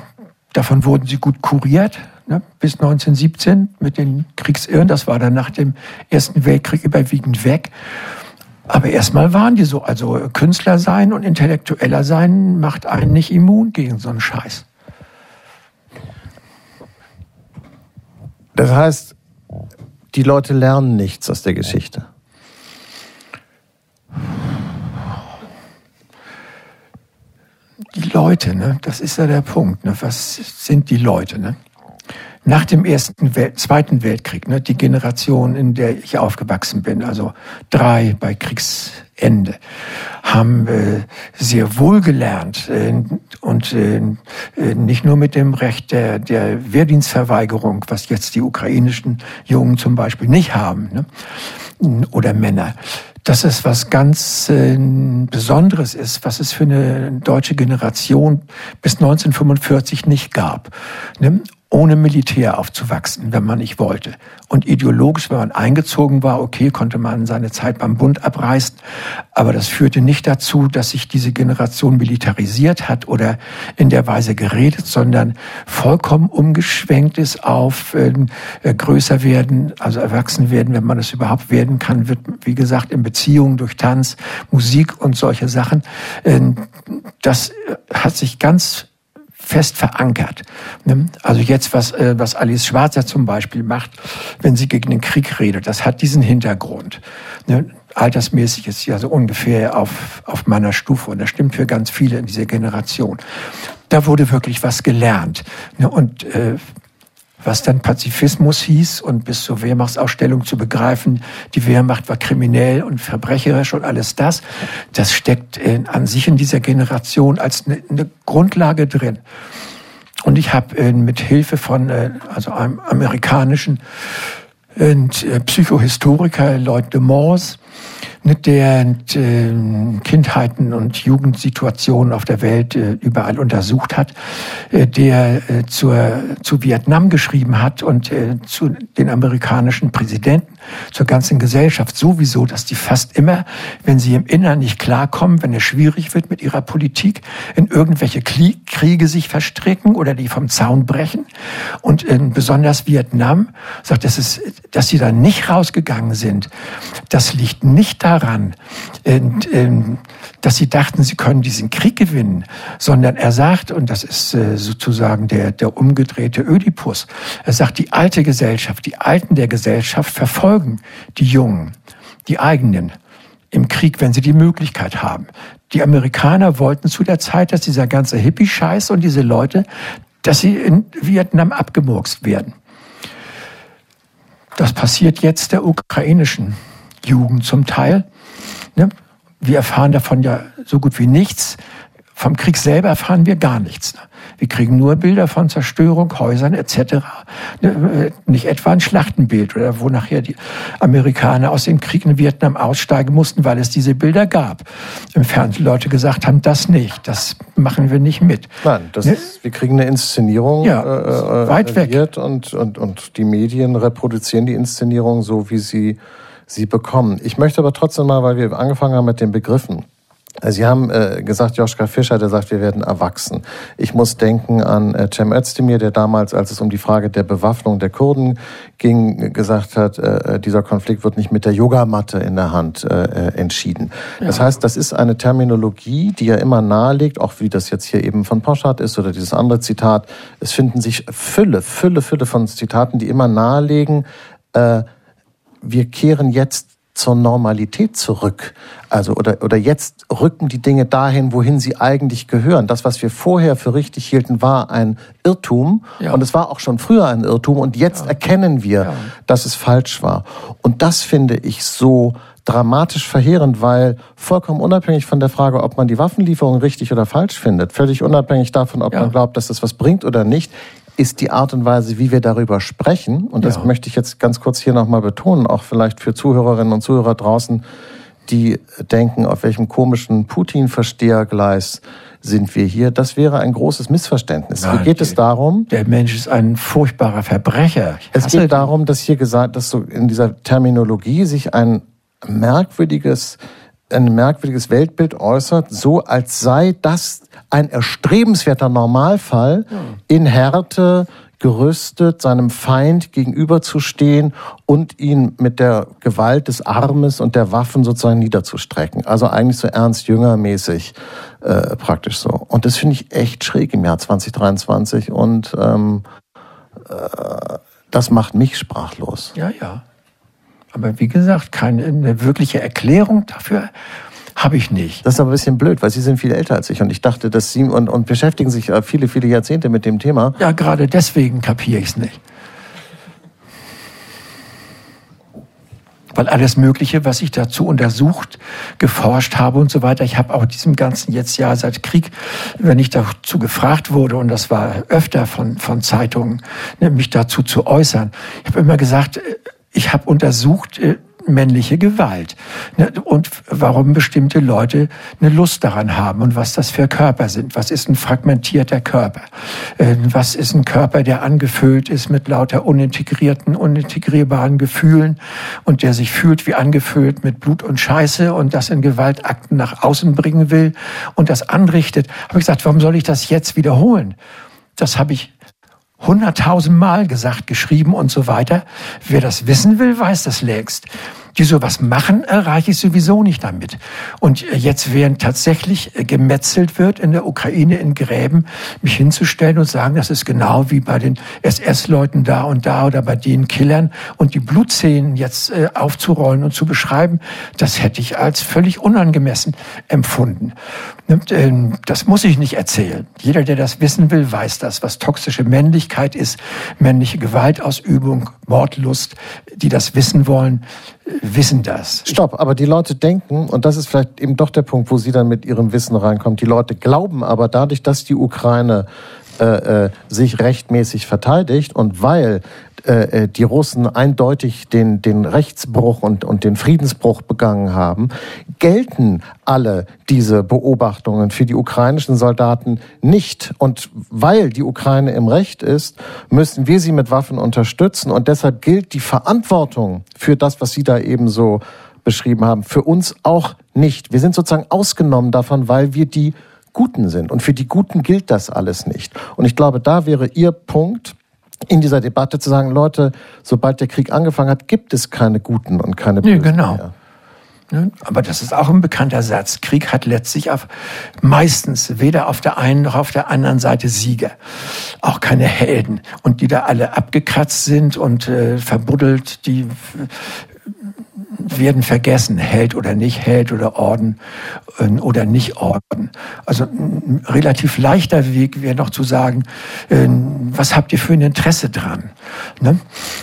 davon wurden sie gut kuriert. ne, bis 1917 mit den Kriegsirren. Das war dann nach dem Ersten Weltkrieg überwiegend weg. Aber erstmal waren die so. Also Künstler sein und Intellektueller sein macht einen nicht immun gegen so einen Scheiß. Das heißt, die Leute lernen nichts aus der Geschichte. Die Leute, ne? das ist ja der Punkt. Ne? Was sind die Leute? Ne? nach dem ersten Welt, zweiten Weltkrieg, ne, die Generation, in der ich aufgewachsen bin, also drei bei Kriegsende, haben äh, sehr wohl gelernt äh, und äh, nicht nur mit dem Recht der, der Wehrdienstverweigerung, was jetzt die ukrainischen Jungen zum Beispiel nicht haben, ne, oder Männer, dass es was ganz äh, Besonderes ist, was es für eine deutsche Generation bis 1945 nicht gab. Ne? Ohne Militär aufzuwachsen, wenn man nicht wollte. Und ideologisch, wenn man eingezogen war, okay, konnte man seine Zeit beim Bund abreißen. Aber das führte nicht dazu, dass sich diese Generation militarisiert hat oder in der Weise geredet, sondern vollkommen umgeschwenkt ist auf äh, größer werden, also erwachsen werden, wenn man es überhaupt werden kann, wird, wie gesagt, in Beziehungen durch Tanz, Musik und solche Sachen. Äh, das hat sich ganz fest verankert. Ne? Also jetzt, was, äh, was Alice Schwarzer zum Beispiel macht, wenn sie gegen den Krieg redet, das hat diesen Hintergrund. Ne? Altersmäßig ist sie also ungefähr auf, auf meiner Stufe und das stimmt für ganz viele in dieser Generation. Da wurde wirklich was gelernt. Ne? Und äh, was dann Pazifismus hieß und bis zur Wehrmachtsausstellung zu begreifen, die Wehrmacht war kriminell und verbrecherisch und alles das, das steckt in, an sich in dieser Generation als eine, eine Grundlage drin. Und ich habe äh, mit Hilfe von äh, also einem amerikanischen äh, Psychohistoriker Lloyd de Moors der äh, Kindheiten und Jugendsituationen auf der Welt äh, überall untersucht hat, äh, der zur, zu Vietnam geschrieben hat und zu den amerikanischen Präsidenten, zur ganzen Gesellschaft sowieso, dass die fast immer, wenn sie im Innern nicht klarkommen, wenn es schwierig wird mit ihrer Politik, in irgendwelche Kriege sich verstricken oder die vom Zaun brechen. Und besonders Vietnam sagt, dass, es, dass sie da nicht rausgegangen sind. Das liegt nicht daran, daran, ähm, dass sie dachten, sie können diesen Krieg gewinnen, sondern er sagt, und das ist äh, sozusagen der, der umgedrehte Ödipus, er sagt, die alte Gesellschaft, die Alten der Gesellschaft verfolgen die Jungen, die eigenen im Krieg, wenn sie die Möglichkeit haben. Die Amerikaner wollten zu der Zeit, dass dieser ganze Hippie-Scheiß und diese Leute, dass sie in Vietnam abgemurkst werden. Das passiert jetzt der ukrainischen Jugend zum Teil. Ne? Wir erfahren davon ja so gut wie nichts. Vom Krieg selber erfahren wir gar nichts. Ne? Wir kriegen nur Bilder von Zerstörung, Häusern etc. Ne? Äh, nicht etwa ein Schlachtenbild oder wo nachher die Amerikaner aus dem Krieg in Vietnam aussteigen mussten, weil es diese Bilder gab. Im Fernsehen Leute gesagt haben, das nicht, das machen wir nicht mit. Nein, das ne? ist, wir kriegen eine Inszenierung ja, äh, äh weit weg und, und, und die Medien reproduzieren die Inszenierung so, wie sie sie bekommen. Ich möchte aber trotzdem mal, weil wir angefangen haben mit den Begriffen. Sie haben äh, gesagt, Joschka Fischer, der sagt, wir werden erwachsen. Ich muss denken an äh, Cem Özdemir, der damals, als es um die Frage der Bewaffnung der Kurden ging, gesagt hat, äh, äh dieser Konflikt wird nicht mit der Yogamatte in der Hand äh, äh, entschieden. Ja. Das heißt, das ist eine Terminologie, die ja immer nahelegt, auch wie das jetzt hier eben von Poschardt ist oder dieses andere Zitat. Es finden sich Fülle, Fülle, Fülle von Zitaten, die immer nahelegen, äh, wir kehren jetzt zur Normalität zurück. Also oder oder jetzt rücken die Dinge dahin, wohin sie eigentlich gehören. Das, was wir vorher für richtig hielten, war ein Irrtum ja. und es war auch schon früher ein Irrtum und jetzt ja. erkennen wir, ja. dass es falsch war. Und das finde ich so dramatisch verheerend, weil vollkommen unabhängig von der Frage, ob man die Waffenlieferung richtig oder falsch findet, völlig unabhängig davon, ob man glaubt, dass das was bringt oder nicht, ist die Art und Weise, wie wir darüber sprechen. Und das ja. möchte ich jetzt ganz kurz hier nochmal betonen, auch vielleicht für Zuhörerinnen und Zuhörer draußen, die denken, auf welchem komischen Putin-Verstehergleis sind wir hier. Das wäre ein großes Missverständnis. Nein, hier geht es darum. Der Mensch ist ein furchtbarer Verbrecher. Es geht darum, dass hier gesagt, dass so in dieser Terminologie sich ein merkwürdiges ein merkwürdiges Weltbild äußert, so als sei das ein erstrebenswerter Normalfall in Härte, gerüstet, seinem Feind gegenüberzustehen und ihn mit der Gewalt des Armes und der Waffen sozusagen niederzustrecken. Also eigentlich so Ernst Jünger mäßig äh, praktisch so. Und das finde ich echt schräg im Jahr 2023 und ähm, äh, das macht mich sprachlos. Ja, ja. Aber wie gesagt, keine wirkliche Erklärung dafür habe ich nicht. Das ist aber ein bisschen blöd, weil Sie sind viel älter als ich und ich dachte, dass Sie und, und beschäftigen sich äh, viele, viele Jahrzehnte mit dem Thema. Ja, gerade deswegen kapiere ich es nicht. weil alles Mögliche, was ich dazu untersucht, geforscht habe und so weiter. Ich habe auch diesem ganzen jetzt Jahr seit Krieg, wenn ich dazu gefragt wurde, und das war öfter von, von Zeitungen, ne, mich dazu zu äußern. Ich habe immer gesagt, äh, ich habe untersucht, äh, männliche Gewalt ne, und warum bestimmte Leute eine Lust daran haben und was das für Körper sind. Was ist ein fragmentierter Körper? Ähm, was ist ein Körper, der angefüllt ist mit lauter unintegrierten, unintegrierbaren Gefühlen und der sich fühlt wie angefüllt mit Blut und Scheiße und das in Gewaltakten nach außen bringen will und das anrichtet. Habe ich gesagt, warum soll ich das jetzt wiederholen? Das habe ich hunderttausend Mal gesagt, geschrieben und so weiter. Wer das wissen will, weiß das längst die sowas machen, erreiche ich sowieso nicht damit. Und jetzt, während tatsächlich gemetzelt wird in der Ukraine in Gräben, mich hinzustellen und sagen, das ist genau wie bei den SS-Leuten da und da oder bei den Killern und die Blutszenen jetzt äh, aufzurollen und zu beschreiben, das hätte ich als völlig unangemessen empfunden. Ähm, das muss ich nicht erzählen. Jeder, der das wissen will, weiß das, was toxische Männlichkeit ist, männliche Gewaltausübung, Mordlust, die das wissen wollen, wissen das. Stopp, aber die Leute denken, und das ist vielleicht eben doch der Punkt, wo Sie dann mit Ihrem Wissen reinkommen, die Leute glauben aber dadurch, dass die Ukraine äh, äh, sich rechtmäßig verteidigt und weil äh, äh, die Russen eindeutig den, den Rechtsbruch und, und den Friedensbruch begangen haben, gelten alle diese Beobachtungen für die ukrainischen Soldaten nicht. Und weil die Ukraine im Recht ist, müssen wir sie mit Waffen unterstützen. Und deshalb gilt die Verantwortung für das, was Sie da eben so beschrieben haben, für uns auch nicht. Wir sind sozusagen ausgenommen davon, weil wir die Guten sind. Und für die Guten gilt das alles nicht. Und ich glaube, da wäre Ihr Punkt, in dieser Debatte zu sagen, Leute, sobald der Krieg angefangen hat, gibt es keine Guten und keine Bösen nee, genau. mehr. Ne? Aber das ist auch ein bekannter Satz. Krieg hat letztlich auf, meistens weder auf der einen noch auf der anderen Seite Sieger. Auch keine Helden. Und die da alle abgekratzt sind und äh, verbuddelt, die werden vergessen, Held oder nicht Held oder Orden äh, oder nicht Orden. Also ein relativ leichter Weg wäre noch zu sagen, äh, was habt ihr für ein Interesse dran? Ne?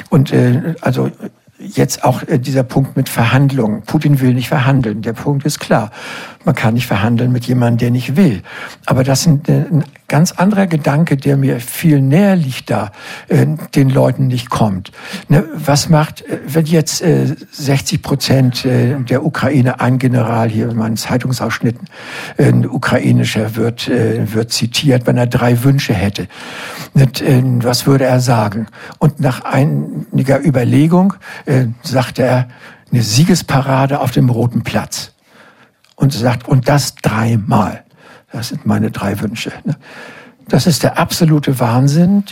Und äh, also jetzt auch dieser Punkt mit Verhandlungen. Putin will nicht verhandeln. Der Punkt ist klar. Man kann nicht verhandeln mit jemandem, der nicht will. Aber das ist ein, ganz anderer Gedanke, der mir viel näher liegt da, äh, den Leuten nicht kommt. Ne, was macht, äh, wenn jetzt äh, 60 Prozent äh, der Ukraine, ein General hier in meinen Zeitungsausschnitten, ein ukrainischer wird, wird zitiert, wenn er drei Wünsche hätte. Was würde er sagen? Und nach einiger Überlegung sagt er, eine Siegesparade auf dem Roten Platz und sagt, und das dreimal. Das sind meine drei Wünsche. Ne? Das ist der absolute Wahnsinn.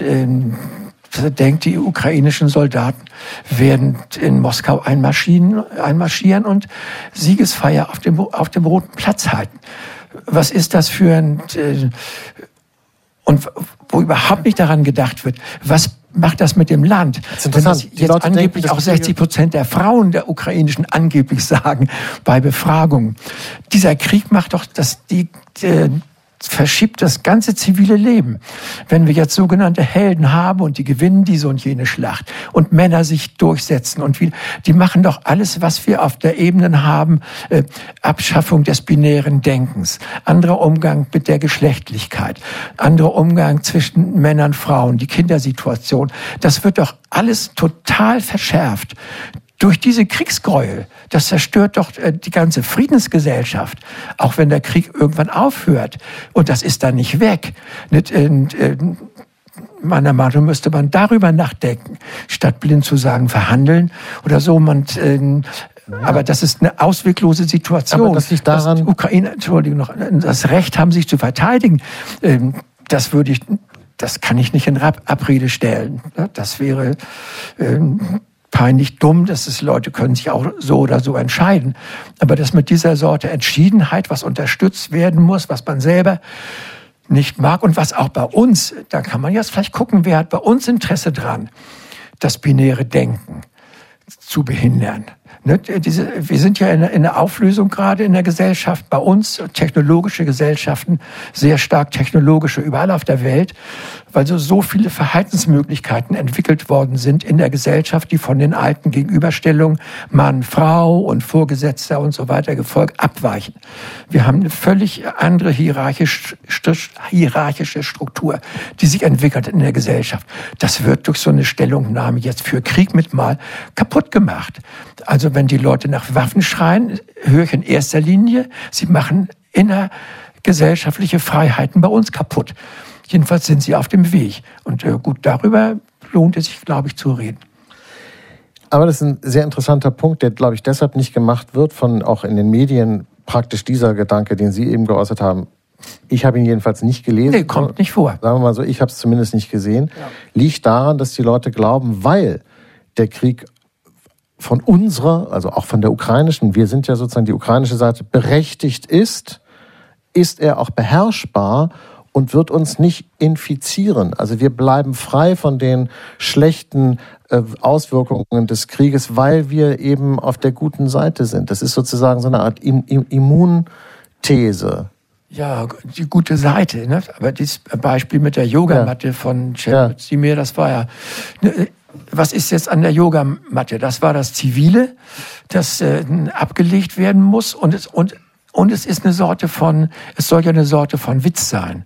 Denkt, die ukrainischen Soldaten werden in Moskau einmarschieren, einmarschieren und Siegesfeier auf dem, auf dem Roten Platz halten. Was ist das für ein... Äh, und wo überhaupt nicht daran gedacht wird, was macht das mit dem Land? Das ist Wenn das jetzt angeblich denken, auch 60 Prozent der Frauen der ukrainischen angeblich sagen bei Befragungen. Dieser Krieg macht doch das, die, die verschiebt das ganze zivile Leben. Wenn wir jetzt sogenannte Helden haben und die gewinnen diese und jene Schlacht und Männer sich durchsetzen und wie, die machen doch alles, was wir auf der Ebene haben, äh, Abschaffung des binären Denkens, anderer Umgang mit der Geschlechtlichkeit, anderer Umgang zwischen Männern, Frauen, die Kindersituation. Das wird doch alles total verschärft durch diese Kriegsgräuel. Das zerstört doch äh, die ganze Friedensgesellschaft, auch wenn der Krieg irgendwann aufhört. Und das ist dann nicht weg. Und, äh, meiner Meinung nach müsste man darüber nachdenken, statt blind zu sagen, verhandeln oder so. Man, äh, aber das ist eine ausweglose Situation. Aber das liegt daran. Das Ukraine, Entschuldigung noch, das Recht haben, sich zu verteidigen. Ähm, das würde ich das kann ich nicht in Abrede stellen. Das wäre äh, peinlich dumm, dass es Leute können sich auch so oder so entscheiden. Aber dass mit dieser Sorte Entschiedenheit, was unterstützt werden muss, was man selber nicht mag und was auch bei uns, da kann man jetzt vielleicht gucken, wer hat bei uns Interesse dran, das binäre Denken zu behindern. Ne, wir sind ja in, in der Auflösung gerade in der Gesellschaft, bei uns technologische Gesellschaften, sehr stark technologische, überall auf der Welt weil so, so viele Verhaltensmöglichkeiten entwickelt worden sind in der Gesellschaft, die von den alten Gegenüberstellungen Mann, Frau und Vorgesetzter und so weiter gefolgt abweichen. Wir haben eine völlig andere hierarchisch, hierarchische Struktur, die sich entwickelt in der Gesellschaft. Das wird durch so eine Stellungnahme jetzt für Krieg mit Mal kaputt gemacht. Also wenn die Leute nach Waffen schreien, höre ich in erster Linie, sie machen innergesellschaftliche Freiheiten bei uns kaputt. Jedenfalls sind sie auf dem Weg. Und äh, gut, darüber lohnt es sich, glaube ich, zu reden. Aber das ist ein sehr interessanter Punkt, der, glaube ich, deshalb nicht gemacht wird, von auch in den Medien praktisch dieser Gedanke, den Sie eben geäußert haben. Ich habe ihn jedenfalls nicht gelesen. Nee, kommt nicht vor. Sagen wir mal so, ich habe es zumindest nicht gesehen. Ja. Liegt daran, dass die Leute glauben, weil der Krieg von unserer, also auch von der ukrainischen, wir sind ja sozusagen die ukrainische Seite, berechtigt ist, ist er auch beherrschbar und wird uns nicht infizieren. Also wir bleiben frei von den schlechten äh, Auswirkungen des Krieges, weil wir eben auf der guten Seite sind. Das ist sozusagen so eine Art Im Im Immunthese. Ja, die gute Seite. Ne? Aber dieses Beispiel mit der Yogamatte ja. von Cemir, ja. das war ja. Ne, was ist jetzt an der Yogamatte? Das war das Zivile, das äh, abgelegt werden muss und es, und und es ist eine Sorte von, es soll ja eine Sorte von Witz sein.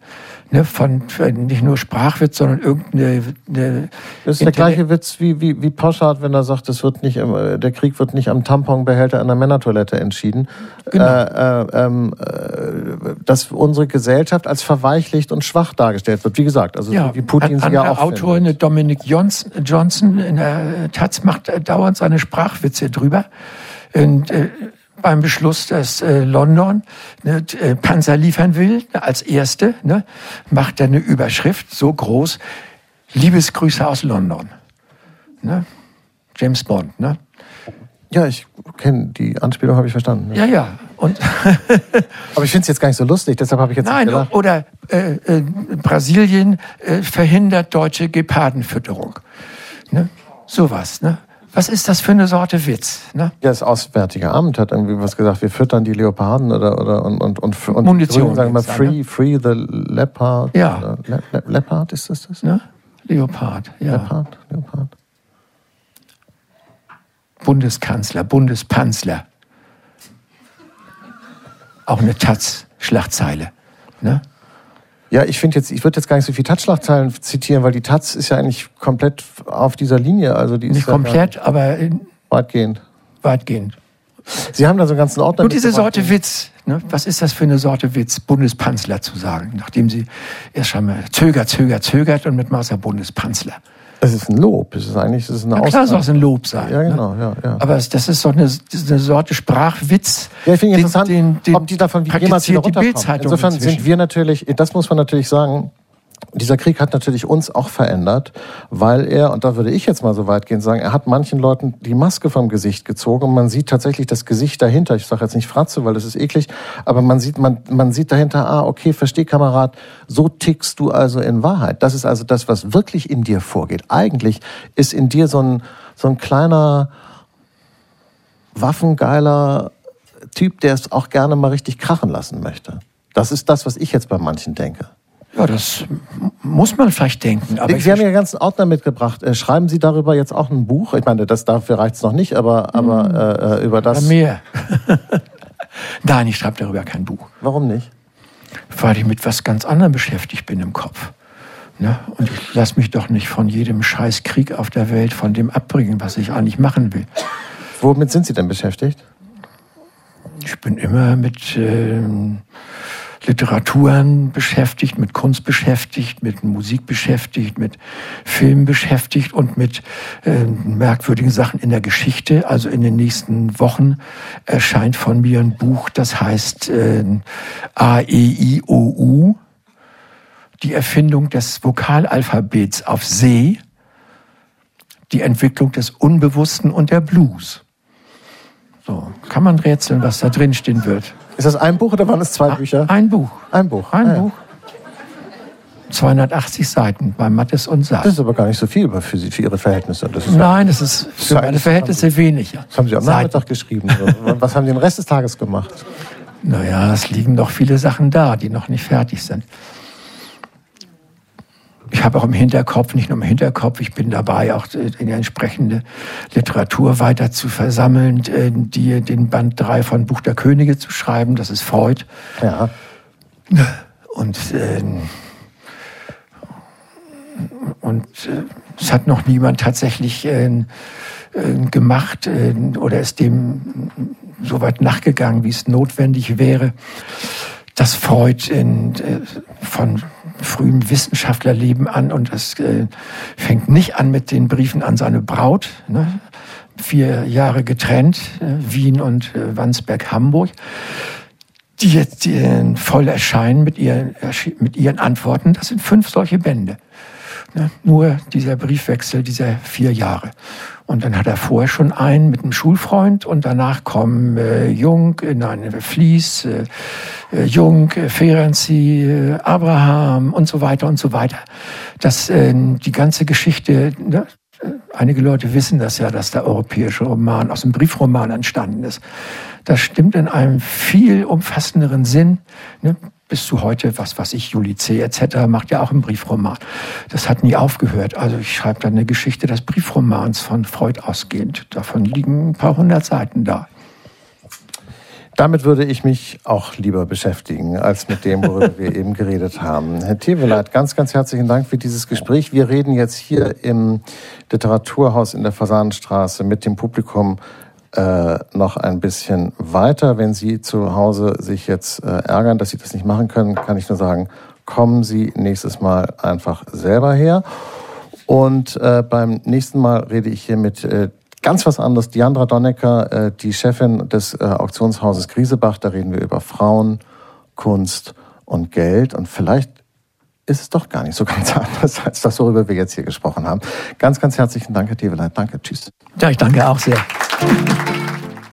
Ne, von, nicht nur Sprachwitz, sondern irgendeine. Eine das ist der gleiche Witz wie, wie, wie Poschardt, wenn er sagt, es wird nicht, der Krieg wird nicht am Tamponbehälter einer Männertoilette entschieden. Genau. Äh, äh, ähm, äh, dass unsere Gesellschaft als verweichlicht und schwach dargestellt wird. Wie gesagt, also ja, wie Putin sie ja auch. Autorin findet. Dominik Johnson, Johnson in der Taz macht dauernd seine Sprachwitze drüber. Und, äh, beim Beschluss, dass äh, London ne, äh, Panzer liefern will, ne, als erste, ne, macht er eine Überschrift so groß, Liebesgrüße aus London. Ne? James Bond. Ne? Ja, ich kenne die Anspielung, habe ich verstanden. Ja, ja. ja. Und Aber ich finde es jetzt gar nicht so lustig, deshalb habe ich jetzt Nein, nicht oder äh, äh, Brasilien äh, verhindert deutsche Gepardenfütterung. Ne? Sowas, ne? Was ist das für eine Sorte Witz? Ne? Ja, das Auswärtige Amt hat irgendwie was gesagt, wir füttern die Leoparden oder, oder und, und, und, und Munition. sagen wir free, ne? free the leopard. Ja. Le, Le, leopard ist das das? Ne? Leopard, ja. Leopard, Leopard. Bundeskanzler, Bundespanzler. Auch eine Taz-Schlagzeile. Ne? Ja, ich finde jetzt, ich würde jetzt gar nicht so viel Taz-Schlagzeilen zitieren, weil die Taz ist ja eigentlich komplett auf dieser Linie. Also die nicht komplett, ja aber weitgehend. Weitgehend. Sie haben da so einen ganzen Ordner. Nur diese Sorte Witz. Ne? Was ist das für eine Sorte Witz, Bundespanzler zu sagen, nachdem Sie erst schon mal zögert, zögert, zögert und mit Maßer Bundespanzler. Es ist ein Lob. Es ist eigentlich es ist eine ja, klar soll es ein Lob sein. Ja, genau. Ne? Ja, ja. Aber das ist doch eine, eine Sorte Sprachwitz. Ja, ich finde interessant, den, den ob die davon jemals wieder runterkommen. Insofern inzwischen. sind wir natürlich, das muss man natürlich sagen, dieser Krieg hat natürlich uns auch verändert, weil er, und da würde ich jetzt mal so weit gehen sagen, er hat manchen Leuten die Maske vom Gesicht gezogen und man sieht tatsächlich das Gesicht dahinter. Ich sage jetzt nicht Fratze, weil das ist eklig, aber man sieht, man, man sieht dahinter, ah, okay, versteh Kamerad, so tickst du also in Wahrheit. Das ist also das, was wirklich in dir vorgeht. Eigentlich ist in dir so ein, so ein kleiner, waffengeiler Typ, der es auch gerne mal richtig krachen lassen möchte. Das ist das, was ich jetzt bei manchen denke. Ja, das muss man vielleicht denken. Aber Sie haben ja ganzen Ordner mitgebracht. Äh, schreiben Sie darüber jetzt auch ein Buch? Ich meine, das dafür reicht es noch nicht, aber, aber hm. äh, äh über das. Ja, mehr. Nein, ich schreibe darüber kein Buch. Warum nicht? Weil ich mit was ganz anderem beschäftigt bin im Kopf. Ne? Und ich lasse mich doch nicht von jedem scheiß Krieg auf der Welt von dem abbringen, was ich eigentlich machen will. Womit sind Sie denn beschäftigt? Ich bin immer mit. Äh, Literaturen beschäftigt, mit Kunst beschäftigt, mit Musik beschäftigt, mit Film beschäftigt und mit äh, merkwürdigen Sachen in der Geschichte. Also in den nächsten Wochen erscheint von mir ein Buch, das heißt äh, A, E, I, O, U. die Erfindung des Vokalalphabets auf See, die Entwicklung des Unbewussten und der Blues. So, kann man rätseln, was da drin stehen wird. Ist das ein Buch oder waren es zwei Bücher? Ein Buch. Ein Buch. Ein Ah, ja. Buch. 280 Seiten bei Mattes und Sass. Das ist aber gar nicht so viel für, Sie, für Ihre Verhältnisse. Das, ist ja, Nein, das ist für meine Verhältnisse weniger. das haben Sie am Seiten. Nachmittag geschrieben. Was haben Sie den Rest des Tages gemacht? Naja, es liegen noch viele Sachen da, die noch nicht fertig sind. Ich habe auch im Hinterkopf, nicht nur im Hinterkopf, ich bin dabei, auch äh, in die entsprechende Literatur weiter zu versammeln, äh, die, den Band 3 von Buch der Könige zu schreiben. Das ist Freud. Ja. Und, äh, und äh, es hat noch niemand tatsächlich äh, gemacht oder ist dem so weit nachgegangen, wie es notwendig wäre, dass Freud in, äh, von frühem Wissenschaftlerleben an und das äh, fängt nicht an mit den Briefen an seine Braut, ne? vier Jahre getrennt, äh, Wien und Wandsberg, Hamburg die jetzt voll erscheinen mit ihren, mit ihren Antworten. Das sind fünf solche Bände. Ne? Nur dieser Briefwechsel dieser vier Jahre. Und dann hat er vorher schon einen mit einem Schulfreund und danach kommen äh, Jung, äh, nein, Fließ, äh, äh, Jung, äh, Ferenczi, äh, Abraham und so weiter und so weiter. Das, äh, die ganze Geschichte, ne? Einige Leute wissen das ja, dass der europäische Roman aus dem Briefroman entstanden ist. Das stimmt in einem viel umfassenderen Sinn. Ne? Bis zu heute, was weiß ich, Juli C. etc. macht ja auch einen Briefroman. Das hat nie aufgehört. Also ich schreibe dann eine Geschichte des Briefromans von Freud ausgehend. Davon liegen ein paar hundert Seiten da. Damit würde ich mich auch lieber beschäftigen, als mit dem, worüber wir eben geredet haben. Herr Teweleit, ganz, ganz herzlichen Dank für dieses Gespräch. Wir reden jetzt hier im Literaturhaus in der Fasanenstraße mit dem Publikum äh, noch ein bisschen weiter. Wenn Sie zu Hause sich jetzt äh, ärgern, dass Sie das nicht machen können, kann ich nur sagen, kommen Sie nächstes Mal einfach selber her. Und äh, beim nächsten Mal rede ich hier mit äh, ganz was anderes. Diandra Donnecker, äh, die Chefin des äh, Auktionshauses Griesebach. Da reden wir über Frauen, Kunst und Geld. Und vielleicht ist es doch gar nicht so ganz anders als das, worüber wir jetzt hier gesprochen haben. Ganz, ganz herzlichen Dank, Herr Teveleit. Danke, tschüss. Ja, ich danke auch sehr.